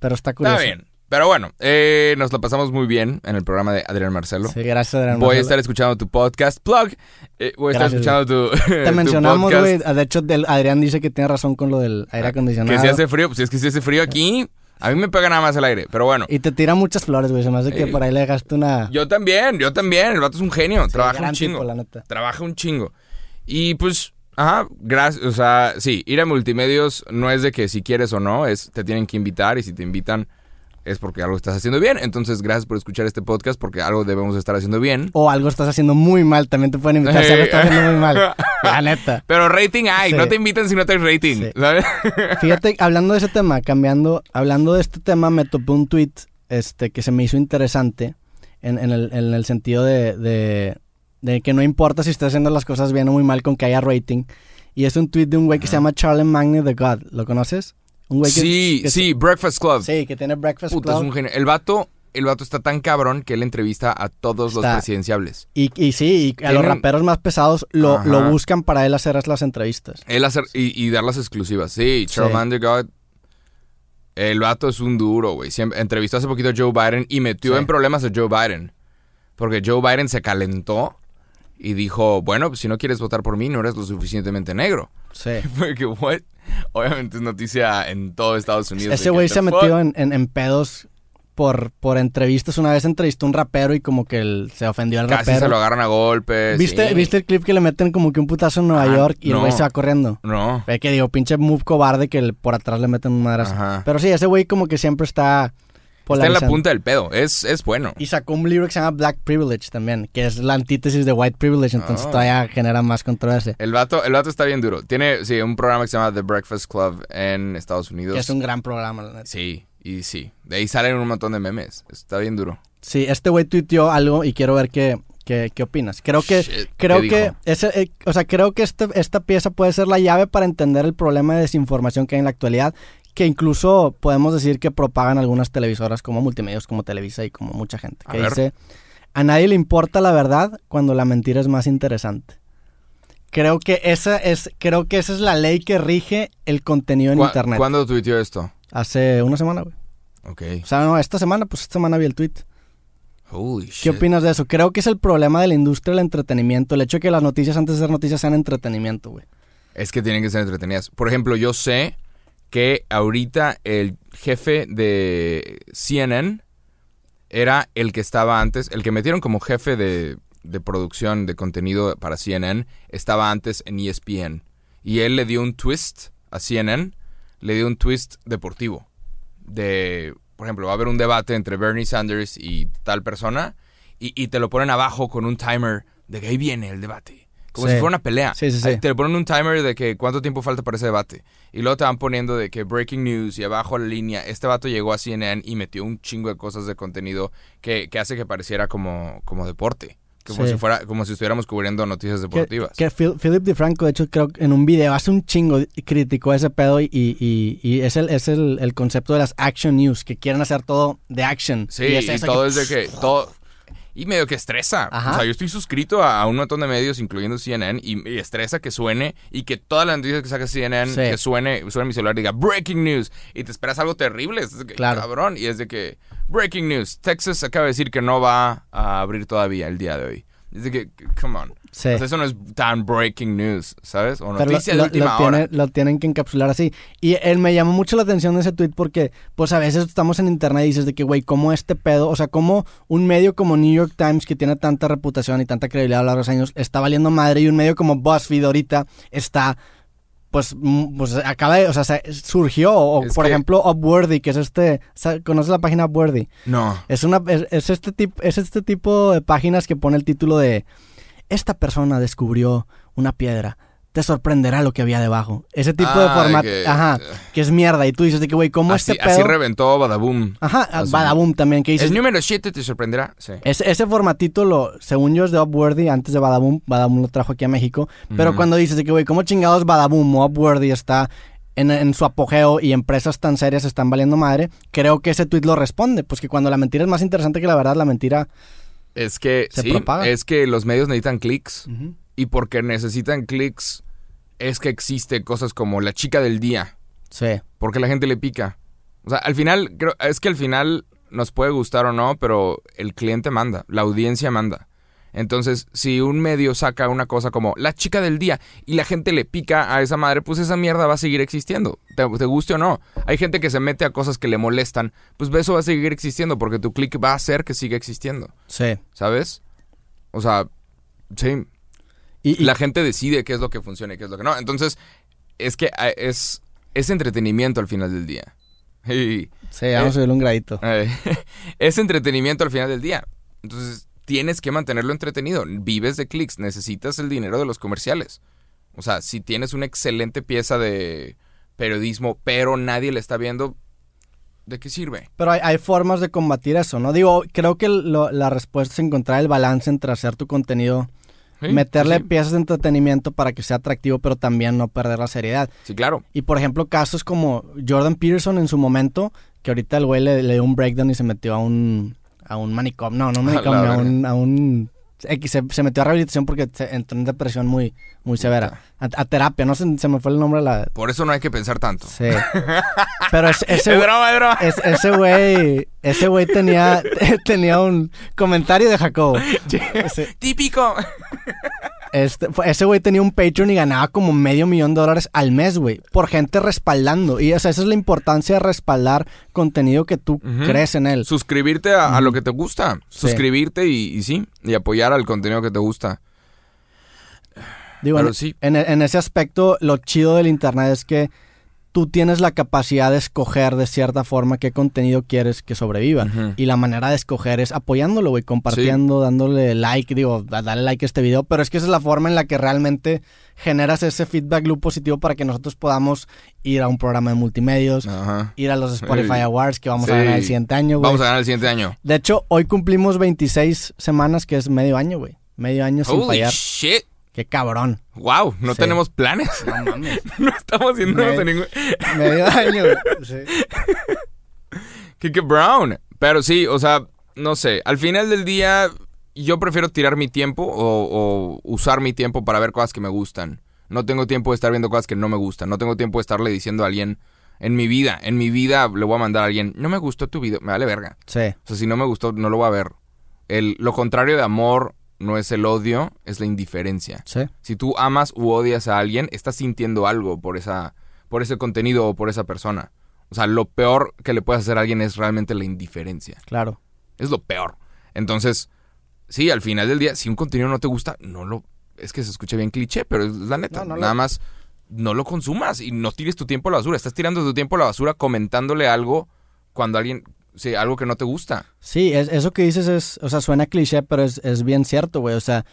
pero está curioso. Está bien. Pero bueno, eh, nos lo pasamos muy bien en el programa de Adrián Marcelo. Sí, gracias, Adrián Voy a Marcelo. estar escuchando tu podcast, Plug. Eh, voy a estar escuchando tu, Te tu mencionamos, güey. De hecho, del- Adrián dice que tiene razón con lo del aire acondicionado. Que si hace frío, pues es que si hace frío aquí, a mí me pega nada más el aire. Pero bueno, Y te tira muchas flores, güey. Se me hace que Eh, por ahí le dejaste una... yo también, yo también. El vato es un genio, trabaja un chingo. tipo, la neta. trabaja un chingo. Y pues, ajá, gracias, o sea, sí, ir a multimedios no es de que si quieres o no, es te tienen que invitar y si te invitan es porque algo estás haciendo bien. Entonces, gracias por escuchar este podcast porque algo debemos estar haciendo bien. O algo estás haciendo muy mal. También te pueden invitar si algo estás haciendo muy mal. La neta. Pero rating hay, Sí. no te invitan si no tienes rating, Sí. ¿sabes? Fíjate, hablando de ese tema, cambiando, hablando de este tema, me topé un tweet este, que se me hizo interesante en, en el, en el sentido de, de, de que no importa si estás haciendo las cosas bien o muy mal con que haya rating. Y es un tweet de un güey que se llama Charlie Magne the God. ¿Lo conoces? Un güey que, Sí, que- sí, Breakfast Club. Sí, que tiene Breakfast Puta, es Club. un genio. El vato, el vato está tan cabrón que él entrevista a todos los presidenciables. Y, y sí, y a los raperos más pesados lo, lo buscan para él hacer las entrevistas. Él hacer y, y dar las exclusivas. Sí, Charmander God. El vato es un duro, güey. Entrevistó hace poquito a Joe Biden y metió Sí. en problemas a Joe Biden. Porque Joe Biden se calentó y dijo, bueno, pues si no quieres votar por mí, no eres lo suficientemente negro. Sí. Fue que, what? Obviamente es noticia en todo Estados Unidos. Ese güey "The se ha fuck?". metido en, en- en pedos por, por entrevistas. Una vez entrevistó a un rapero y como que él se ofendió al Casi rapero. se lo agarran a golpes. ¿Viste, sí. ¿Viste el clip que le meten como que un putazo en Nueva Ah, York y el no. güey se va corriendo? No. Ve que digo, pinche move cobarde que el- por atrás le meten un madrazo. Ajá. Pero sí, ese güey como que siempre está Está en la punta del pedo. Es, es bueno. Y sacó un libro que se llama Black Privilege también, que es la antítesis de White Privilege, entonces Ah. todavía genera más controversia. El vato, el vato está bien duro. Tiene, sí, un programa que se llama The Breakfast Club en Estados Unidos. Que es un gran programa, la neta. Sí, y sí. De ahí salen un montón de memes. Está bien duro. Sí, este güey tuiteó algo y quiero ver qué, qué, qué opinas. Creo que, Shit, creo ¿qué que, ese, eh, o sea, creo que este, esta pieza puede ser la llave para entender el problema de desinformación que hay en la actualidad, que incluso podemos decir que propagan algunas televisoras como multimedios, como Televisa y como mucha gente. A Que dice, a nadie le importa la verdad cuando la mentira es más interesante. Creo que esa es, creo que esa es la ley que rige el contenido en ¿Cu- internet. ¿Cuándo tuiteó esto? Hace una semana, güey. Ok. O sea, no, esta semana, pues esta semana vi el tweet. Holy ¿Qué shit. opinas de eso? Creo que es el problema de la industria del entretenimiento. El hecho de que las noticias antes de ser noticias sean entretenimiento, güey. Es que tienen que ser entretenidas. Por ejemplo, yo sé que ahorita el jefe de CNN era el que estaba antes, el que metieron como jefe de, de producción de contenido para CNN, estaba antes en ESPN. Y él le dio un twist a CNN, le dio un twist deportivo. De, por ejemplo, va a haber un debate entre Bernie Sanders y tal persona, y, y te lo ponen abajo con un timer de que ahí viene el debate. Como Sí. si fuera una pelea. Sí, sí, sí. Ahí Te ponen un timer de que cuánto tiempo falta para ese debate. Y luego te van poniendo de que breaking news y abajo la línea. Este vato llegó a CNN y metió un chingo de cosas de contenido que, que hace que pareciera como, como deporte. Como Sí. si fuera, como si estuviéramos cubriendo noticias Que, deportivas. que Phil- Philip DeFranco, de hecho, creo que en un video hace un chingo criticó ese pedo y, y, y es, el, es el, el concepto de las action news, que quieren hacer todo de action. Sí, y, es todo que- es de que todo y medio que estresa. Ajá. O sea, yo estoy suscrito a, a un montón de medios, incluyendo CNN, y, y estresa que suene y que todas las noticias que saca CNN, Sí. que suene, suene en mi celular y diga breaking news y te esperas algo terrible. Es que, Claro. Cabrón. Y es de que breaking news. Texas acaba de decir que no va a abrir todavía el día de hoy. Es de que, come on. Sí. Eso no es tan breaking news, ¿sabes? O Pero lo, de última lo hora. tiene- lo tienen que encapsular así. Y él me llamó mucho la atención de ese tweet porque, pues a veces estamos en internet y dices de que, güey, ¿cómo este pedo? O sea, ¿cómo un medio como New York Times, que tiene tanta reputación y tanta credibilidad a lo largo de los años, está valiendo madre y un medio como BuzzFeed ahorita está, pues, pues acaba de, o sea, se- surgió. O, Es por que- ejemplo, Upworthy, que es este, ¿conoces la página Upworthy? No. Es, una, es, es este tipo, es este tipo de páginas que pone el título de Esta persona descubrió una piedra. Te sorprenderá lo que había debajo. Ese tipo de Ah, formato. que- Ajá. Que es mierda. Y tú dices de que, güey, ¿cómo Así, este así pedo? reventó Badaboom. Ajá. Así. Badaboom también. Que dices. El número 7 te sorprenderá. Sí. Ese, ese formatito, lo, según yo, es de Upworthy antes de Badaboom. Badaboom lo trajo aquí a México. Pero cuando dices de que, güey, ¿cómo chingados Badaboom o Upworthy está en, en su apogeo y empresas tan serias están valiendo madre? Creo que ese tweet lo responde. Pues que cuando la mentira es más interesante que la verdad, la mentira. Es que, Se sí, propaga. es que los medios necesitan clics. Y porque necesitan clics, es que existe cosas como la chica del día. Sí. Porque la gente le pica. O sea, al final, creo, es que al final nos puede gustar o no, pero el cliente manda, la audiencia manda. Entonces, si un medio saca una cosa como la chica del día y la gente le pica a esa madre, pues esa mierda va a seguir existiendo, te, te guste o no. Hay gente que se mete a cosas que le molestan, pues eso va a seguir existiendo porque tu click va a hacer que siga existiendo, Sí. ¿sabes? O sea, sí, Y, y- la gente decide qué es lo que funciona y qué es lo que no. Entonces, es que eh, es, es entretenimiento al final del día. Y, sí, vamos a subirle un gradito. eh, es entretenimiento al final del día. Entonces, tienes que mantenerlo entretenido. Vives de clics, necesitas el dinero de los comerciales. O sea, si tienes una excelente pieza de periodismo, pero nadie le está viendo, ¿de qué sirve? Pero hay, hay formas de combatir eso, ¿no? Digo, creo que lo- la respuesta es encontrar el balance entre hacer tu contenido, Sí, meterle sí, piezas de entretenimiento para que sea atractivo, pero también no perder la seriedad. Sí, claro. Y por ejemplo, casos como Jordan Peterson en su momento, que ahorita el güey le, le dio un breakdown y se metió a un, a un manicomio, no, no un manicomio, a un, a un X, se, se metió a rehabilitación porque se entró en depresión muy, muy severa. A, a terapia, no sé, se me fue el nombre de la... Por eso no hay que pensar tanto. Sí. Pero es- ese, Es broma, es broma. es- ese güey, ese güey tenía, tenía un comentario de Jacobo. Típico. Este, ese güey tenía un Patreon y ganaba como medio millón de dólares al mes, güey, por gente respaldando. Y o sea, esa es la importancia de respaldar contenido que tú crees en él. Suscribirte a, a lo que te gusta. Sí. Suscribirte y, y sí, y apoyar al contenido que te gusta. Digo, Pero en, sí. en- en ese aspecto, lo chido del internet es que tú tienes la capacidad de escoger de cierta forma qué contenido quieres que sobreviva. Y la manera de escoger es apoyándolo, güey, compartiendo, dándole like, digo, darle like a este video. Pero es que esa es la forma en la que realmente generas ese feedback loop positivo para que nosotros podamos ir a un programa de multimedios, ir a los Spotify Sí. Awards que vamos Sí. a ganar el siguiente año, güey. Vamos a ganar el siguiente año. De hecho, hoy cumplimos 26 semanas, que es medio año, güey. Medio año sin fallar. shit. Qué cabrón. Wow, no Sí. tenemos planes. No mames. no estamos haciendo Me- ningún. Medio año. Sí. Kike Brown. Pero sí, o sea, no sé. Al final del día, yo prefiero tirar mi tiempo o, o usar mi tiempo para ver cosas que me gustan. No tengo tiempo de estar viendo cosas que no me gustan. No tengo tiempo de estarle diciendo a alguien en mi vida. En mi vida le voy a mandar a alguien, no me gustó tu video, me vale verga. Sí. O sea, si no me gustó, no lo voy a ver. El, lo contrario de amor no es el odio, es la indiferencia. Sí. Si tú amas u odias a alguien, estás sintiendo algo por esa, por ese contenido o por esa persona. O sea, lo peor que le puedes hacer a alguien es realmente la indiferencia. Claro. Es lo peor. Entonces, sí, al final del día, si un contenido no te gusta, no lo. Es que se escucha bien cliché, pero es la neta. No, no lo- Nada más no lo consumas y no tires tu tiempo a la basura. Estás tirando tu tiempo a la basura comentándole algo cuando alguien. Sí, algo que no te gusta. Sí, es, eso que dices es, o sea, suena cliché, pero es, es bien cierto, güey. O sea,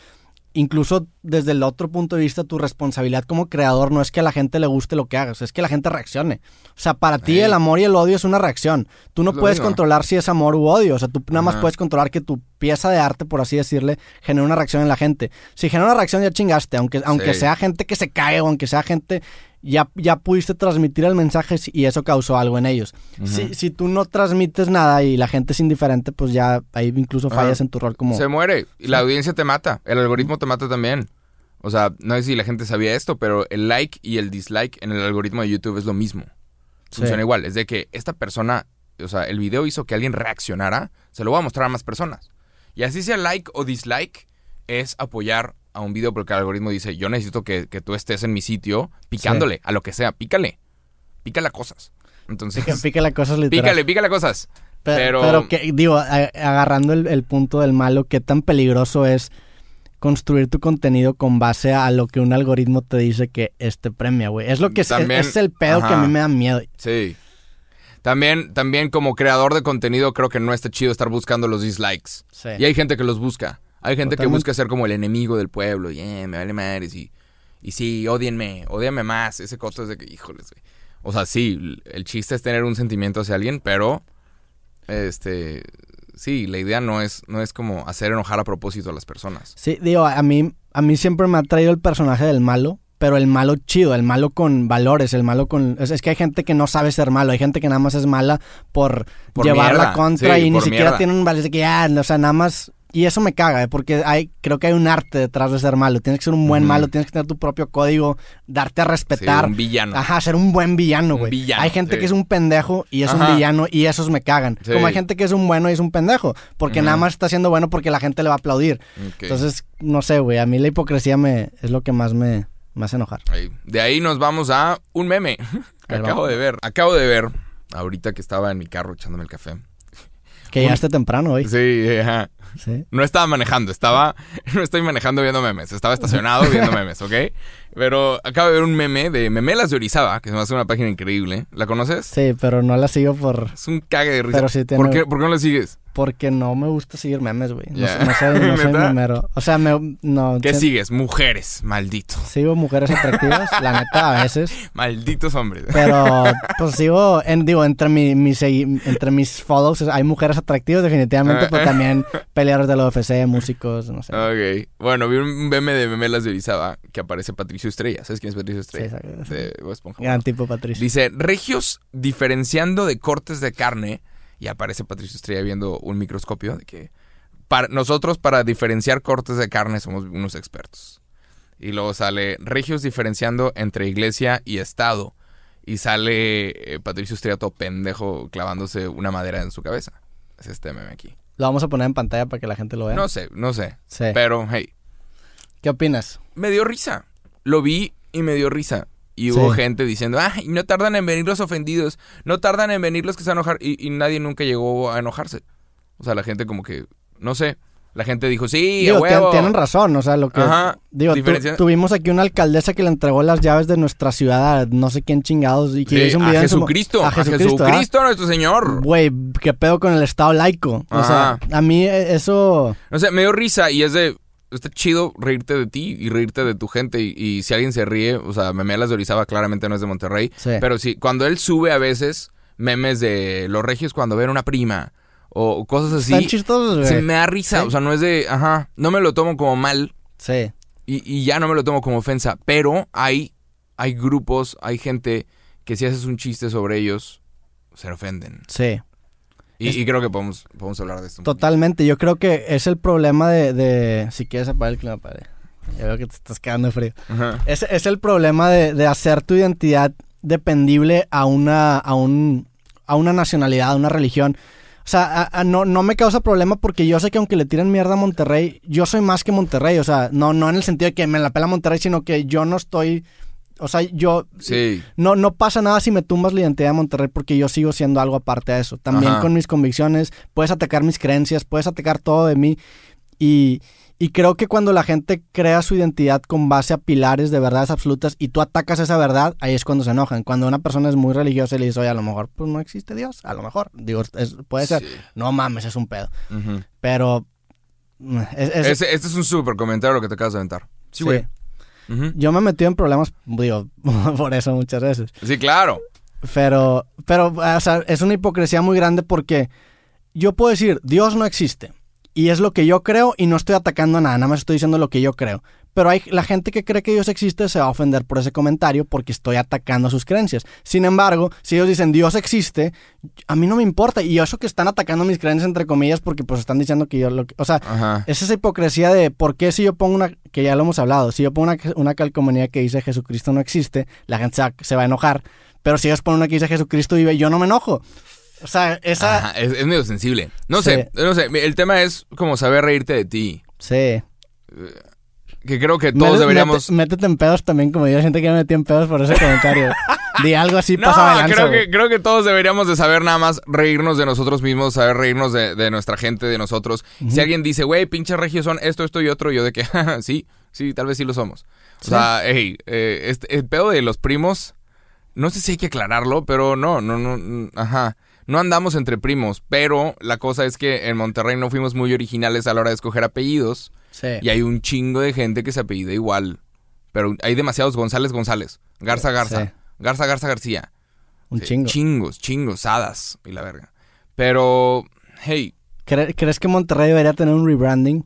incluso desde el otro punto de vista, tu responsabilidad como creador no es que a la gente le guste lo que hagas, es que la gente reaccione. O sea, para ti Ey. el amor y el odio es una reacción. Tú no puedes controlar si es amor u odio. O sea, tú nada más puedes controlar que tu pieza de arte, por así decirle, genere una reacción en la gente. Si genera una reacción, ya chingaste. Aunque, aunque Sí. sea gente que se cae o aunque sea gente. Ya, ya pudiste transmitir el mensaje y eso causó algo en ellos. si, si tú no transmites nada y la gente es indiferente, pues ya ahí incluso fallas en tu rol como... Se muere. Y la audiencia te mata. El algoritmo te mata también. O sea, no sé si la gente sabía esto, pero el like y el dislike en el algoritmo de YouTube es lo mismo. Sí. Funciona igual. Es de que esta persona, o sea, el video hizo que alguien reaccionara, se lo voy a mostrar a más personas. Y así sea like o dislike, es apoyar a un video porque el algoritmo dice, yo necesito que, que tú estés en mi sitio picándole a lo que sea. Pícale. Pícale a cosas. Entonces, Pica- Pícale cosas literal. pícale, pícale a cosas. Pe- pero- Pero, que, digo, agarrando el, el punto del malo, ¿qué tan peligroso es construir tu contenido con base a lo que un algoritmo te dice que este premia, güey? Es lo que es, También- es el pedo que a mí me da miedo. Sí. También, también como creador de contenido creo que no está chido estar buscando los dislikes. Sí. Y hay gente que los busca. Hay gente que busca ser como el enemigo del pueblo. Y eh, me vale madres. Y, y sí, odienme, odiame más. Ese coto es de que, híjoles, güey. O sea, sí, el chiste es tener un sentimiento hacia alguien, pero este sí, la idea no es, no es como hacer enojar a propósito a las personas. Sí, digo, a mí, a mí siempre me ha traído el personaje del malo, pero el malo chido, el malo con valores, el malo con... Es, es que hay gente que no sabe ser malo, hay gente que nada más es mala por, Por llevar la mierda, contra sí, y ni siquiera mierda. tiene un valor de que ya, o sea, nada más... Y eso me caga, ¿eh? porque hay, creo que hay un arte detrás de ser malo. Tienes que ser un buen malo, tienes que tener tu propio código, darte a Sí, respetar. un villano. Ajá, ser un buen villano, güey. villano, Hay gente sí. que es un pendejo y es Ajá. un villano y esos me cagan. Sí. Como hay gente que es un bueno y es un pendejo, porque nada más está siendo bueno porque la gente le va a aplaudir. Entonces, no sé, güey, a mí la hipocresía me es lo que más me, me hace enojar. Ahí. De ahí nos vamos a un meme que Ahí acabo vamos. de ver. Acabo de ver, ahorita que estaba en mi carro echándome el café. Que llegaste temprano hoy. Sí, ajá. Sí. No estaba manejando, estaba. No estoy manejando viendo memes. Estaba estacionado viendo memes, ¿ok? Pero acabo de ver un meme de Memelas de Orizaba, que se me hace una página increíble. ¿La conoces? Sí, pero no la sigo por Es un cague de risa. Pero sí tiene- ¿Por, qué, ¿Por qué no la sigues? porque no me gusta seguir memes, güey. No, Ya. no soy, no soy memero. O sea, me, no. ¿Qué sí- sigues? Mujeres, maldito. Sigo mujeres atractivas, la neta, a veces. Malditos hombres. Pero, pues sigo, en, digo, entre, mi, mi segui- entre mis follows hay mujeres atractivas, definitivamente, pero también peleadores del UFC, músicos, no sé. Ok. Bueno, vi un meme de Memelas de Orizaba que aparece Patricio Estrella. ¿Sabes quién es Patricio Sí, Estrella? exacto, sí. de Bob Esponja. Gran tipo, Patricio. Dice, regios diferenciando de cortes de carne. Y aparece Patricio Estrella viendo un microscopio de que para, nosotros para diferenciar cortes de carne somos unos expertos. Y luego sale regios diferenciando entre iglesia y estado. Y sale eh, Patricio Estrella todo pendejo clavándose una madera en su cabeza. Es este meme aquí. Lo vamos a poner en pantalla para que la gente lo vea. No sé, no sé. Sí. Pero, hey, ¿Qué opinas? me dio risa. Lo vi y me dio risa. Y hubo Sí. gente diciendo, ay, no tardan en venir los ofendidos, no tardan en venir los que se van a enojar. Y, y nadie nunca llegó a enojarse. O sea, la gente como que, no sé, la gente dijo, sí, Digo, a huevo. tienen razón, o sea, lo que... Ajá, Digo, tu- tuvimos aquí una alcaldesa que le entregó las llaves de nuestra ciudad a no sé quién chingados y que Sí, hizo un a video mo- Jesucristo, a a Jesucristo, Jesucristo, ¿ah? nuestro Señor. Güey, qué pedo con el estado laico. O sea, a mí eh, eso... O sea, me dio risa y es de, está chido reírte de ti y reírte de tu gente. Y, y si alguien se ríe, o sea, Memelas de Orizaba claramente no es de Monterrey. Sí. Pero sí, cuando él sube a veces memes de los regios cuando ven una prima o cosas así, Están chistosos, güey. se me da risa. Sí. O sea, no es de, ajá, no me lo tomo como mal Sí. y, y ya no me lo tomo como ofensa. Pero hay, hay grupos, hay gente que si haces un chiste sobre ellos, se ofenden. Sí. Y, y creo que podemos, podemos hablar de esto. Totalmente, yo creo que es el problema de, de- si quieres apagar el clima, padre. Ya veo que te estás quedando frío. Ajá. Es, es el problema de, de hacer tu identidad dependible a una, a un, a una nacionalidad, a una religión. O sea, a- a- no, no me causa problema porque yo sé que aunque le tiren mierda a Monterrey, yo soy más que Monterrey. O sea, no, no en el sentido de que me la pela Monterrey, sino que yo no estoy. O sea, yo. Sí. No, no pasa nada si me tumbas la identidad de Monterrey porque yo sigo siendo algo aparte de eso. También Ajá. con mis convicciones, puedes atacar mis creencias, puedes atacar todo de mí. Y, y creo que cuando la gente crea su identidad con base a pilares de verdades absolutas y tú atacas esa verdad, ahí es cuando se enojan. Cuando una persona es muy religiosa y le dice, oye, a lo mejor pues no existe Dios, a lo mejor, digo, es- puede ser. Sí. No mames, es un pedo. Pero... mm, es- es- Ese- este es un súper comentario lo que te acabas de aventar. Sí, güey. Yo me he metido en problemas, digo, por eso muchas veces. Sí, claro. Pero, pero, o sea, es una hipocresía muy grande porque yo puedo decir, Dios no existe. Y es lo que yo creo y no estoy atacando a nada, nada más estoy diciendo lo que yo creo. Pero hay la gente que cree que Dios existe se va a ofender por ese comentario porque estoy atacando sus creencias. Sin embargo, si ellos dicen Dios existe, a mí no me importa. Y eso que están atacando mis creencias entre comillas porque pues están diciendo que yo lo que... O sea, Ajá. es esa hipocresía de por qué si yo pongo una, que ya lo hemos hablado, si yo pongo una, una calcomanía que dice Jesucristo no existe, la gente se va, se va a enojar. Pero si ellos ponen una que dice Jesucristo vive, yo no me enojo. O sea, esa... Ajá, es, es medio sensible. No Sí. sé, no sé. El tema es como saber reírte de ti. Sí. Que creo que todos deberíamos. métete- en pedos también, como yo siento que me metí en pedos por ese comentario. Di algo así No, creo que, creo que todos deberíamos de saber nada más reírnos de nosotros mismos, saber reírnos de, de nuestra gente, de nosotros. Si alguien dice, güey, pinches regios son esto, esto y otro, yo de que, sí, sí, tal vez sí lo somos. O Sí. sea, hey, eh, este, el pedo de los primos, no sé si hay que aclararlo, pero no, no, no, mm, ajá. No andamos entre primos, pero la cosa es que en Monterrey no fuimos muy originales a la hora de escoger apellidos. Sí. Y hay un chingo de gente que se apellida igual. Pero hay demasiados González González. Garza Garza. Sí. Garza Garza García. Un Sí, chingo. Chingos, chingos, hadas y la verga. Pero, hey, ¿Cre- ¿Crees que Monterrey debería tener un rebranding?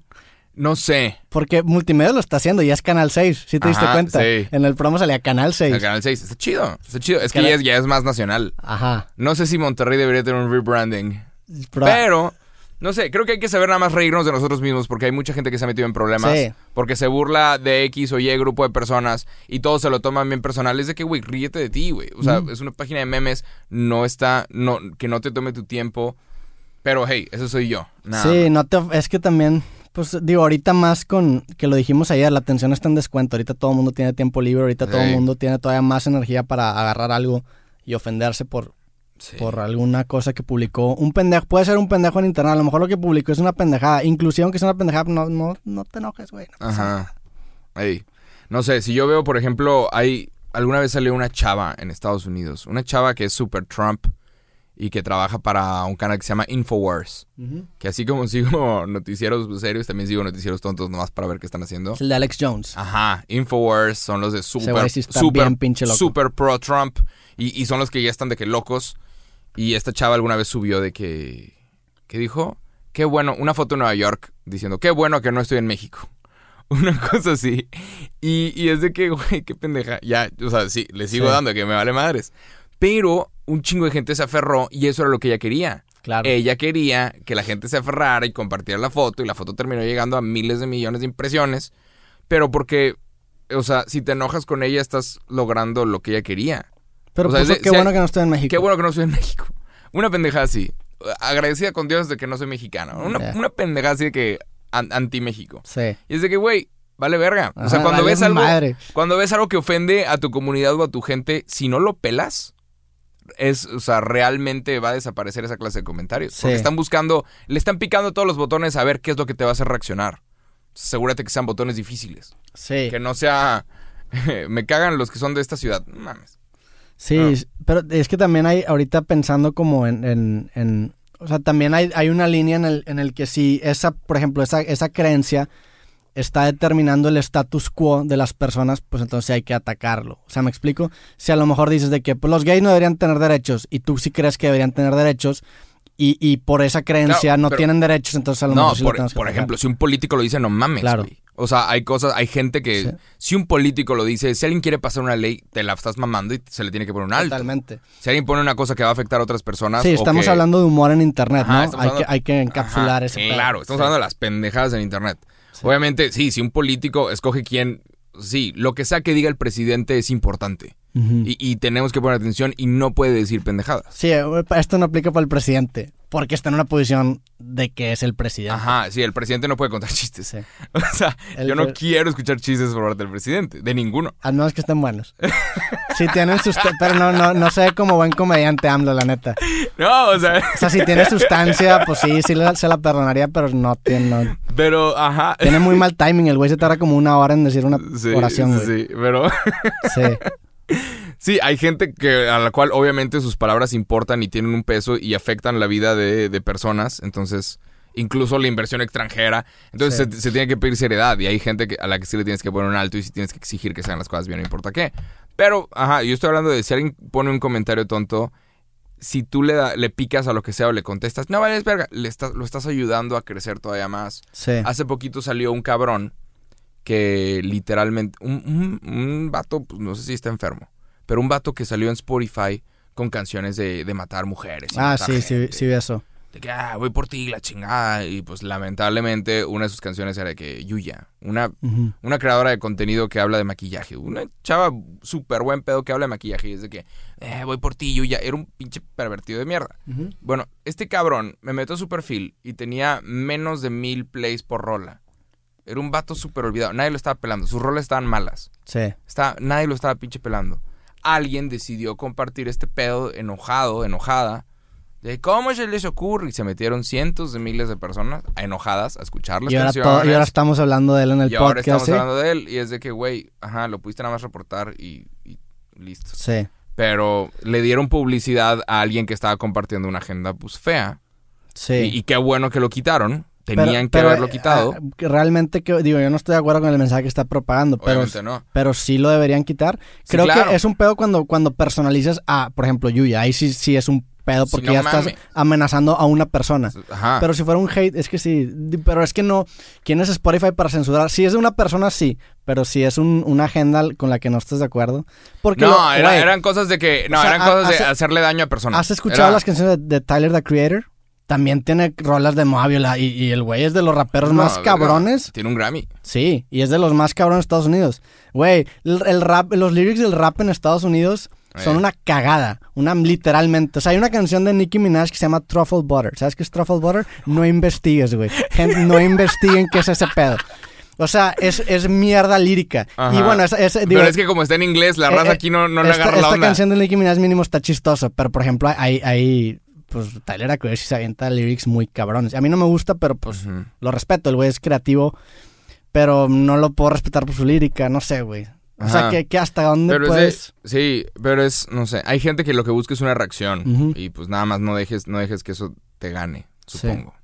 No sé. Porque Multimedia lo está haciendo y es Canal 6, si te diste cuenta. sí. En el promo salía Canal 6. El Canal 6. Está chido. Está chido. Es que ya es, ya es más nacional. Ajá. No sé si Monterrey debería tener un rebranding. Pero- Pero, no sé, creo que hay que saber nada más reírnos de nosotros mismos porque hay mucha gente que se ha metido en problemas. Sí. Porque se burla de X o Y grupo de personas y todos se lo toman bien personal. Es de que, güey, ríete de ti, güey. O sea, Mm. es una página de memes, no está, no, que no te tome tu tiempo. Pero, hey, eso soy yo. Nada sí, no te, es que también, pues digo, ahorita más con, que lo dijimos ayer, la atención está en descuento, ahorita todo el mundo tiene tiempo libre, ahorita todo el mundo tiene todavía más energía para agarrar algo y ofenderse por, Sí. por alguna cosa que publicó. Un pendejo, puede ser un pendejo en internet, a lo mejor lo que publicó es una pendejada, inclusive aunque sea una pendejada, no, no, no te enojes, güey. no. Ajá. Ey. No sé, si yo veo, por ejemplo, hay. Alguna vez salió una chava en Estados Unidos. Una chava que es super Trump y que trabaja para un canal que se llama Infowars. Que así como sigo noticieros serios, también sigo noticieros tontos nomás para ver qué están haciendo. Es el de Alex Jones. Ajá, Infowars son los de super, sí super, pro Trump y, y son los que ya están de que locos. Y esta chava alguna vez subió de que, ¿qué dijo? Qué bueno, una foto de Nueva York diciendo, qué bueno que no estoy en México. Una cosa así. Y, y es de que, güey, qué pendeja. Ya, o sea, sí, le sigo Sí. dando, que me vale madres. Pero un chingo de gente se aferró y eso era lo que ella quería. Claro. Ella quería que la gente se aferrara y compartiera la foto y la foto terminó llegando a miles de millones de impresiones. Pero porque, o sea, si te enojas con ella estás logrando lo que ella quería. Pero o sea, puso, es de- qué si bueno hay- que no estoy en México. Qué bueno que no soy en México. Una pendejada así. Agradecida con Dios de que no soy mexicano. Una, una pendejada así de que an- anti-México. Sí. Y es de que, güey, vale verga. o sea, cuando vale ves algo... madre. Cuando ves algo que ofende a tu comunidad o a tu gente, si no lo pelas, es, o sea, realmente va a desaparecer esa clase de comentarios. Porque están buscando, le están picando todos los botones a ver qué es lo que te va a hacer reaccionar. Asegúrate que sean botones difíciles. Sí. Que no sea, me cagan los que son de esta ciudad. Mames. Sí, pero es que también hay, ahorita pensando como en, en, en- o sea, también hay, hay una línea en el, en el que si esa, por ejemplo, esa, esa creencia está determinando el status quo de las personas, pues entonces hay que atacarlo. O sea, ¿me explico? Si a lo mejor dices de que pues, los gays no deberían tener derechos y tú sí crees que deberían tener derechos y, y por esa creencia Claro, no pero- tienen derechos, entonces a lo No, mejor sí por, que por ejemplo, si un político lo dice, no mames, Claro. güey. O sea, hay cosas, hay gente que, Sí. si un político lo dice, si alguien quiere pasar una ley, te la estás mamando y se le tiene que poner un alto. Totalmente. Si alguien pone una cosa que va a afectar a otras personas. Sí, estamos que- hablando de humor en internet, Ajá, ¿no? Hay hablando- que, hay que encapsular Ajá, ese pedo. Claro, estamos Sí. hablando de las pendejadas en internet. Obviamente, sí, si un político escoge quién. Sí, lo que sea que diga el presidente es importante. Y, y tenemos que poner atención y no puede decir pendejadas. Sí, eh, esto no aplica para el presidente, porque está en una posición de que es el presidente. Ajá, sí, el presidente no puede contar chistes. Sí. O sea, El yo no quiero escuchar chistes por parte del presidente, de ninguno. Al menos que estén buenos. Sí tienen sustancia, pero no, no, no sé como buen comediante AMLO, la neta. No, o sea, O sea, si tiene sustancia, pues sí, sí la- se la perdonaría, pero no tiene, no- pero, ajá. tiene muy mal timing. El güey se tarda como una hora en decir una Sí, oración, güey. sí, pero Sí. Sí, hay gente que a la cual obviamente sus palabras importan y tienen un peso y afectan la vida de, de personas, entonces incluso la inversión extranjera, entonces Sí. se, se tiene que pedir seriedad y hay gente que, a la que sí le tienes que poner un alto y sí tienes que exigir que se hagan las cosas bien, no importa qué. Pero, ajá, yo estoy hablando de si alguien pone un comentario tonto, si tú le, da- le picas a lo que sea o le contestas, no vales verga, le lo estás ayudando a crecer todavía más. Sí. Hace poquito salió un cabrón que literalmente. Un, un, un vato, pues no sé si está enfermo. Pero un vato que salió en Spotify con canciones de, de matar mujeres. Ah, matar sí, sí, gente. sí, eso. De que, ah, voy por ti, la chingada. Y pues lamentablemente una de sus canciones era de que Yuya, una, una creadora de contenido que habla de maquillaje. Una chava súper buen pedo que habla de maquillaje. Y es de que, eh, voy por ti, Yuya. Era un pinche pervertido de mierda. Bueno, este cabrón me meto a su perfil y tenía menos de mil plays por rola. Era un vato súper olvidado. Nadie lo estaba pelando. Sus rolas estaban malas. Sí. Nadie lo estaba pinche pelando. Alguien decidió compartir este pedo enojado, enojada. De cómo se les ocurre. Y se metieron cientos de miles de personas enojadas a escuchar las Y ahora, canciones. todo- y ahora estamos hablando de él en el Y ahora podcast. estamos ¿sí? hablando de él. Y es de que, güey, ajá, lo pudiste nada más reportar y, y listo. Sí. Pero le dieron publicidad a alguien que estaba compartiendo una agenda, pues, fea. Sí. Y, y qué bueno que lo quitaron. Tenían pero, que haberlo quitado. ah, realmente, que, digo, yo no estoy de acuerdo con el mensaje que está propagando, pero, no. pero sí lo deberían quitar. Sí, Creo claro. que es un pedo cuando, cuando personalizas a, por ejemplo, Yuya. Ahí sí, sí es un pedo porque no ya estás amenazando a una persona. Ajá. Pero si fuera un hate, es que sí. Pero es que no. ¿Quién es Spotify para censurar? Si es de una persona, sí. Pero si es un- una agenda con la que no estés de acuerdo. Porque no, lo- era- eran cosas de que. No, O sea, eran cosas de hace- hacerle daño a personas. ¿Has escuchado Era- las canciones de, de Tyler, the Creator? También tiene rolas de Moabiola y, y el güey es de los raperos No, más cabrones. Tiene un Grammy. Sí, y es de los más cabrones de Estados Unidos. Güey, el, el rap, los lyrics del rap en Estados Unidos son Eh. una cagada, una literalmente. O sea, hay una canción de Nicki Minaj que se llama Truffle Butter. ¿Sabes qué es Truffle Butter? No investigues, güey. No investiguen qué es ese pedo. O sea, es, es mierda lírica. Ajá. Y bueno, es, es- digo, pero es que como está en inglés, la eh, raza eh, aquí no, no le esta, agarra la esta onda. canción de Nicki Minaj mínimo está chistoso, pero por ejemplo hay, hay pues Tyler a sí se avienta lyrics muy cabrones. A mí no me gusta, pero pues lo respeto, el güey es creativo, pero no lo puedo respetar por su lírica, no sé, güey. O sea, que, que hasta dónde Pero puedes... es de- sí, pero es, no sé, hay gente que lo que busca es una reacción y pues nada más no dejes, no dejes que eso te gane, supongo.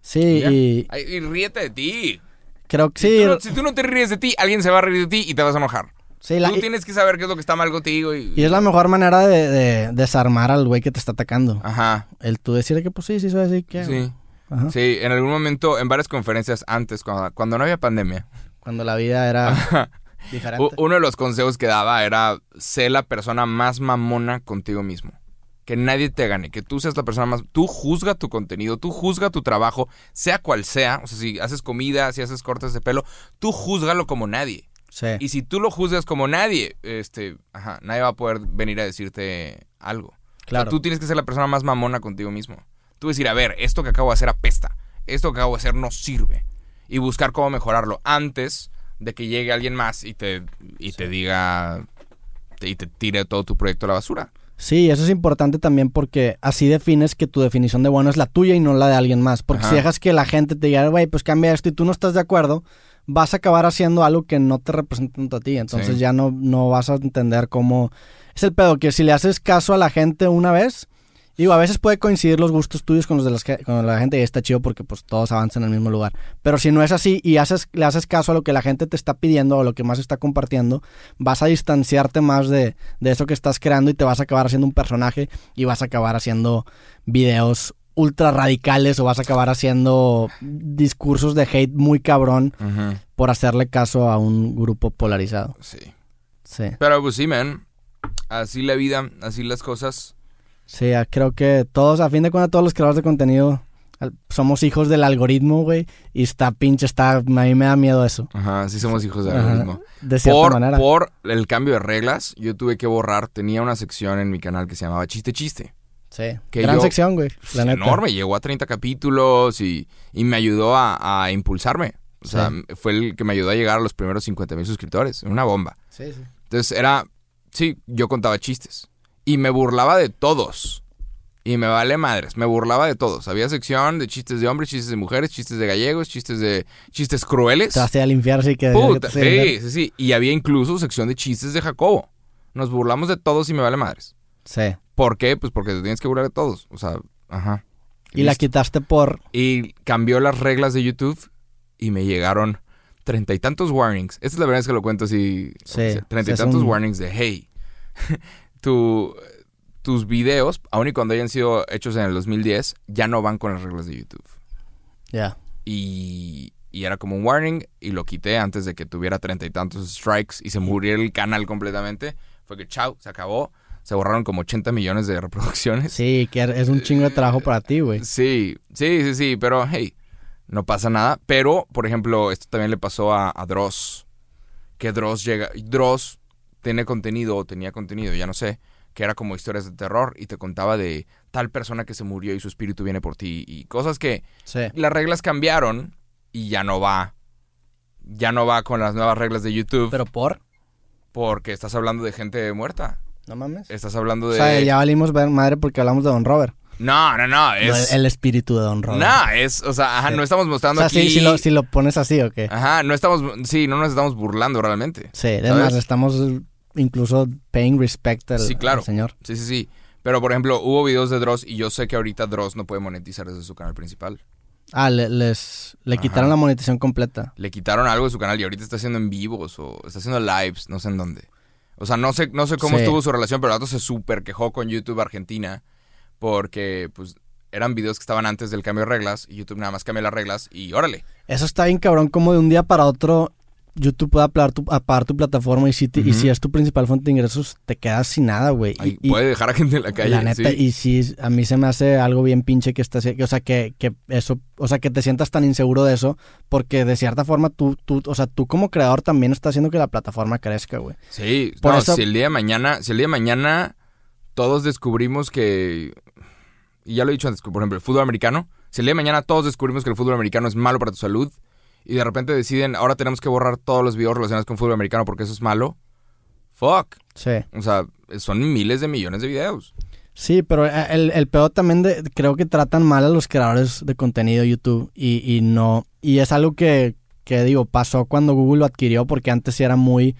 Sí, y Ay, y ríete de ti. creo que Si, sí. tú no, si tú no te ríes de ti, alguien se va a reír de ti y te vas a enojar. Sí, la- tú tienes que saber qué es lo que está mal contigo y... y es la mejor manera de, de desarmar al güey que te está atacando. Ajá, El tú decirle que pues sí, sí soy así, que... Sí. Ajá. Sí, en algún momento, en varias conferencias antes, cuando, cuando no había pandemia, Cuando la vida era diferente. uno de los consejos que daba era, sé la persona más mamona contigo mismo. Que nadie te gane, que tú seas la persona más... Tú juzga tu contenido, tú juzga tu trabajo, sea cual sea. O sea, si haces comida, si haces cortes de pelo, tú júzgalo como nadie. Sí. Y si tú lo juzgas como nadie, este, ajá, nadie va a poder venir a decirte algo. O sea, Claro. tú tienes que ser la persona más mamona contigo mismo. Tú decir, a ver, esto que acabo de hacer apesta. Esto que acabo de hacer no sirve. Y buscar cómo mejorarlo antes de que llegue alguien más y te, y te diga te- y te tire todo tu proyecto a la basura. Sí, eso es importante también porque así defines que tu definición de bueno es la tuya y no la de alguien más. Porque Ajá. si dejas que la gente te diga, güey, pues cambia esto y tú no estás de acuerdo, vas a acabar haciendo algo que no te representa tanto a ti. Entonces Sí. ya no, no vas a entender cómo... Es el pedo, que si le haces caso a la gente una vez, digo, a veces puede coincidir los gustos tuyos con los de las con la gente y está chido porque pues todos avanzan en el mismo lugar. Pero si no es así y haces, le haces caso a lo que la gente te está pidiendo o lo que más está compartiendo, vas a distanciarte más de, de eso que estás creando y te vas a acabar haciendo un personaje y vas a acabar haciendo videos ultra radicales o vas a acabar haciendo discursos de hate muy cabrón por hacerle caso a un grupo polarizado. Sí. Sí. Pero pues sí, man. Así la vida, así las cosas. Sí, ya creo que todos, a fin de cuentas, todos los creadores de contenido somos hijos del algoritmo, güey. Y está pinche, está. A mí me da miedo eso. Ajá, sí somos hijos del Ajá. algoritmo. De cierta Por, manera. por el cambio de reglas, yo tuve que borrar. Tenía una sección en mi canal que se llamaba Chiste Chiste. Sí. que Gran yo- sección, güey. La neta. enorme, llegó a 30 capítulos y, y me ayudó a, a impulsarme. O sea, Sí. fue el que me ayudó a llegar a los primeros 50 mil suscriptores. Una bomba. Sí, sí. Entonces era, sí, yo contaba chistes. Y me burlaba de todos. Y me vale madres, me burlaba de todos. Había sección de chistes de hombres, chistes de mujeres, chistes de gallegos, chistes de chistes crueles. Te vas a ir al infierno, sí que. Puta, sí, sí, sí. Y había incluso sección de chistes de Jacobo. Nos burlamos de todos y me vale madres. Sí. ¿Por qué? Pues porque te tienes que burlar de todos. O sea, ajá. Y la quitaste por. Y cambió las reglas de YouTube y me llegaron treinta y tantos warnings. Esta es la verdad es que lo cuento así. Sí. Treinta y tantos un- warnings de, hey, tu, tus videos, aun y cuando hayan sido hechos en el 2010, ya no van con las reglas de YouTube. Ya. Y, y era como un warning y lo quité antes de que tuviera treinta y tantos strikes y se muriera el canal completamente. Fue que, chao, se acabó. Se borraron como 80 millones de reproducciones. Sí, que es un chingo de trabajo para ti, güey. Sí, sí, sí, sí, pero hey, no pasa nada. Pero, por ejemplo, esto también le pasó a, a Dross. Que Dross llega. Dross tiene contenido, o tenía contenido, ya no sé, que era como historias de terror y te contaba de tal persona que se murió y su espíritu viene por ti y cosas que Sí. las reglas cambiaron y ya no va. Ya no va con las nuevas reglas de YouTube Pero por. porque estás hablando de gente muerta. No mames. Estás hablando O de. sea, ya valimos ver madre porque hablamos de Don Robert. No, no, no. No, Es. el espíritu de Don Robert. No, es. O sea, ajá, Sí. no estamos o mostrando sea, aquí. sí, si lo, si lo pones así, ¿o qué? Ajá, no estamos, sí, no nos estamos burlando realmente. Sí, además estamos incluso paying respect al, Sí, claro. al señor. Sí, sí, sí. Pero, por ejemplo, hubo videos de Dross y yo sé que ahorita Dross no puede monetizar desde su canal principal. Ah, le, les, le Ajá. quitaron la monetización completa. Le quitaron algo de su canal y ahorita está haciendo en vivos o está haciendo lives, no sé en dónde. O sea, no sé, no sé cómo Sí. estuvo su relación, pero el vato se súper quejó con YouTube Argentina porque, pues, eran videos que estaban antes del cambio de reglas y YouTube nada más cambia las reglas y órale. Eso está bien cabrón, como de un día para otro YouTube puede apagar tu, apagar tu plataforma y si, te- y si es tu principal fuente de ingresos, te quedas sin nada, güey. Y- puede dejar a gente en la calle. La neta, sí. y sí, a mí se me hace algo bien pinche que estás, o sea, que, que eso, o sea, que te sientas tan inseguro de eso, porque de cierta forma tú, tú, o sea, tú como creador también estás haciendo que la plataforma crezca, güey. Sí, Por no, eso- si el día de mañana, si el día de mañana todos descubrimos que, y ya lo he dicho antes, por ejemplo, el fútbol americano, si el día de mañana todos descubrimos que el fútbol americano es malo para tu salud y de repente deciden, ahora tenemos que borrar todos los videos relacionados con fútbol americano porque eso es malo, fuck. Sí. O sea, son miles de millones de videos. Sí, pero eh, el, el peor también de, creo que tratan mal a los creadores de contenido YouTube y, y no, y es algo que, que digo, pasó cuando Google lo adquirió porque antes era muy,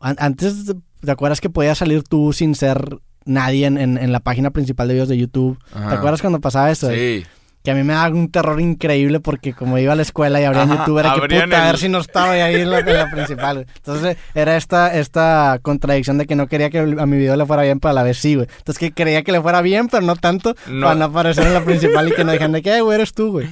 an- antes, ¿te acuerdas que podías salir tú sin ser nadie en, en- en la página principal de videos de YouTube? Ajá. ¿Te acuerdas cuando pasaba eso? Sí. Que a mí me daba un terror increíble porque como iba a la escuela y abrían Ajá, YouTube, era que puta, a ver si no estaba ahí en la, en la principal. Entonces era esta, esta contradicción de que no quería que a mi video le fuera bien, pero a la vez sí, güey. Entonces que quería que le fuera bien, pero no tanto No. para no aparecer en la principal y que no dijeran de que, "Eh, güey, eres tú, güey.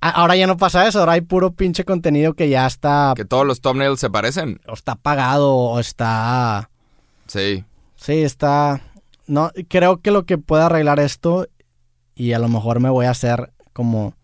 Ahora ya no pasa eso, ahora hay puro pinche contenido que ya está, Que todos los thumbnails se parecen. o está pagado o está... Sí. Sí, está... No, creo que lo que puede arreglar esto, y a lo mejor me voy a hacer como...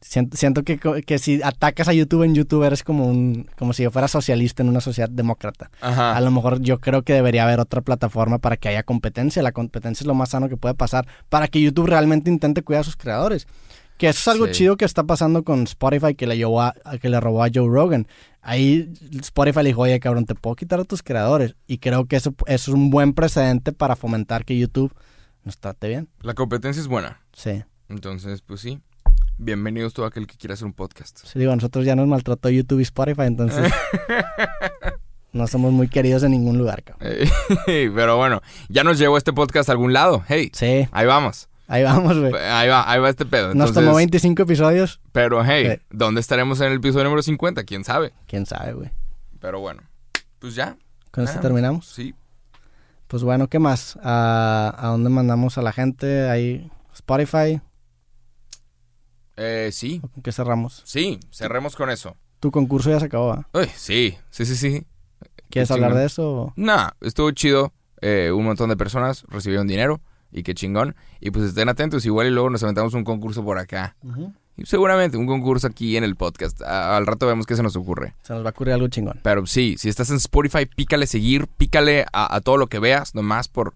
Siento, siento que, que si atacas a YouTube en YouTube eres como un como si yo fuera socialista en una sociedad demócrata. Ajá. A lo mejor yo creo que debería haber otra plataforma para que haya competencia. La competencia es lo más sano que puede pasar para que YouTube realmente intente cuidar a sus creadores. Que eso es algo Sí. chido que está pasando con Spotify que le, llevó a, a- que le robó a Joe Rogan. Ahí Spotify le dijo, oye cabrón, te puedo quitar a tus creadores. Y creo que eso, eso es un buen precedente para fomentar que YouTube nos trate bien. La competencia es buena. Sí. Entonces, pues sí. Bienvenidos todo aquel que quiera hacer un podcast. Sí, digo, nosotros ya nos maltrató YouTube y Spotify, entonces no somos muy queridos en ningún lugar, cabrón. Pero bueno, ya nos llevó este podcast a algún lado. Hey, Sí, ahí vamos. ahí vamos, güey. Ahí va, ahí va este pedo. Nos tomó 25 episodios. Pero hey, Sí. ¿dónde estaremos en el episodio número 50? ¿Quién sabe? Quién sabe, güey. Pero bueno, pues ya. Con esto terminamos. Sí. Pues bueno, ¿qué más? ¿A, a dónde mandamos a la gente? Ahí Spotify, Eh, sí, ¿con qué cerramos? sí, cerremos con eso. Tu concurso ya se acabó, ¿ah? Uy, sí, sí, sí, sí. ¿Quieres hablar de eso? Nah, estuvo chido. Eh, un montón de personas recibieron dinero y qué chingón. Y pues estén atentos, igual y luego nos aventamos un concurso por acá. Y seguramente un concurso aquí en el podcast. A- al rato vemos qué se nos ocurre. Se nos va a ocurrir algo chingón. Pero sí, si estás en Spotify, pícale seguir, pícale a, a todo lo que veas, nomás por,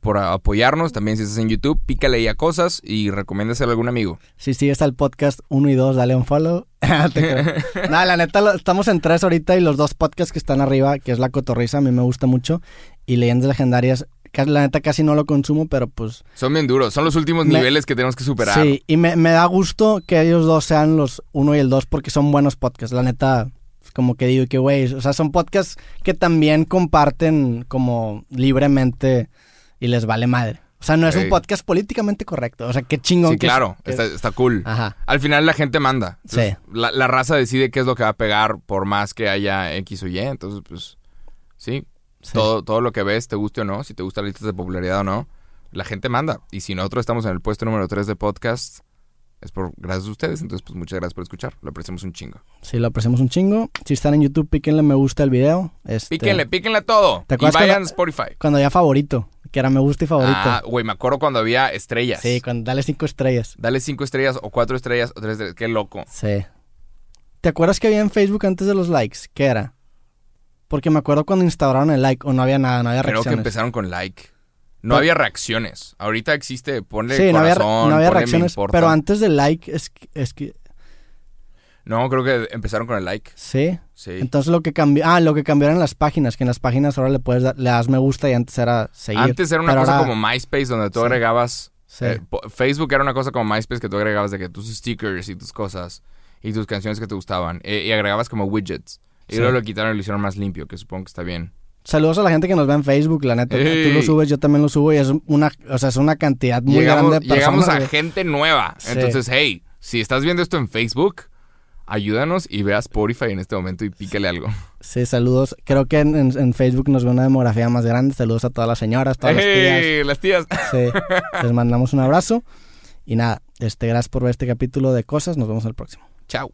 por apoyarnos. También si estás en YouTube, pícale ahí a cosas y recomiéndaselo a algún amigo. Si sigues al podcast 1 y 2, dale un follow. Creo. Nada, la neta, lo- estamos en tres ahorita y los dos podcasts que están arriba, que es La Cotorriza, a mí me gusta mucho. Y Leyendas Legendarias, la neta casi no lo consumo, pero pues... Son bien duros, son los últimos Me- niveles que tenemos que superar. Sí, y me, me da gusto que ellos dos sean los uno y el dos porque son buenos podcasts. La neta, como que digo que, güey, o sea, son podcasts que también comparten como libremente y les vale madre. O sea, no es un podcast políticamente correcto. O sea, qué chingón Sí, que claro, que- está, está cool. Ajá. Al final la gente manda. Sí. La, la raza decide qué es lo que va a pegar por más que haya X o Y. Entonces, pues, sí. Sí. Todo, todo lo que ves, te guste o no, si te gusta la lista de popularidad o no, la gente manda. Y si nosotros estamos en el puesto número 3 de podcast, es por gracias a ustedes. Entonces, pues muchas gracias por escuchar. Lo apreciamos un chingo. Sí, lo apreciamos un chingo. Si están en YouTube, píquenle me gusta el video. Este, Píquenle, píquenle todo. ¿Te Y acuerdas vayan cuando- a Spotify. Cuando ya favorito, que era me gusta y favorito. Ah, güey, me acuerdo cuando había estrellas. sí, cuando dale cinco estrellas. Dale cinco estrellas o cuatro estrellas o tres estrellas. Qué loco. Sí. ¿Te acuerdas que había en Facebook antes de los likes? ¿Qué era? Porque me acuerdo cuando instauraron el like o no había nada, no había Creo que reacciones. empezaron con like. No Pero- había reacciones. Ahorita existe, ponle sí, no había, corazón, no había ponle reacciones, pero antes del like es que, es que No, creo que empezaron con el like. sí. Sí. Entonces lo que cambió, ah, lo que cambiaron en las páginas, que en las páginas ahora le puedes dar, le das me gusta y antes era seguir. Antes era una cosa ahora- como MySpace donde tú Sí. agregabas... Sí. eh, Facebook era una cosa como MySpace que tú agregabas de que tus stickers y tus cosas y tus canciones que te gustaban. eh, y agregabas como widgets. Y luego lo quitaron y lo hicieron más limpio, que supongo que está bien. Saludos a la gente que nos ve en Facebook, la neta. Tú Ey. lo subes, yo también lo subo y es una, o sea, es una cantidad muy llegamos, grande de personas. llegamos a gente nueva. Sí. Entonces, hey, si estás viendo esto en Facebook, ayúdanos y ve a Spotify en este momento y pícale algo. Sí, saludos. Creo que en, en- en Facebook nos ve una demografía más grande. Saludos a todas las señoras, todas las tías. Las tías. Sí, les mandamos un abrazo. Y nada, este, gracias por ver este capítulo de cosas. Nos vemos en el próximo. Chao.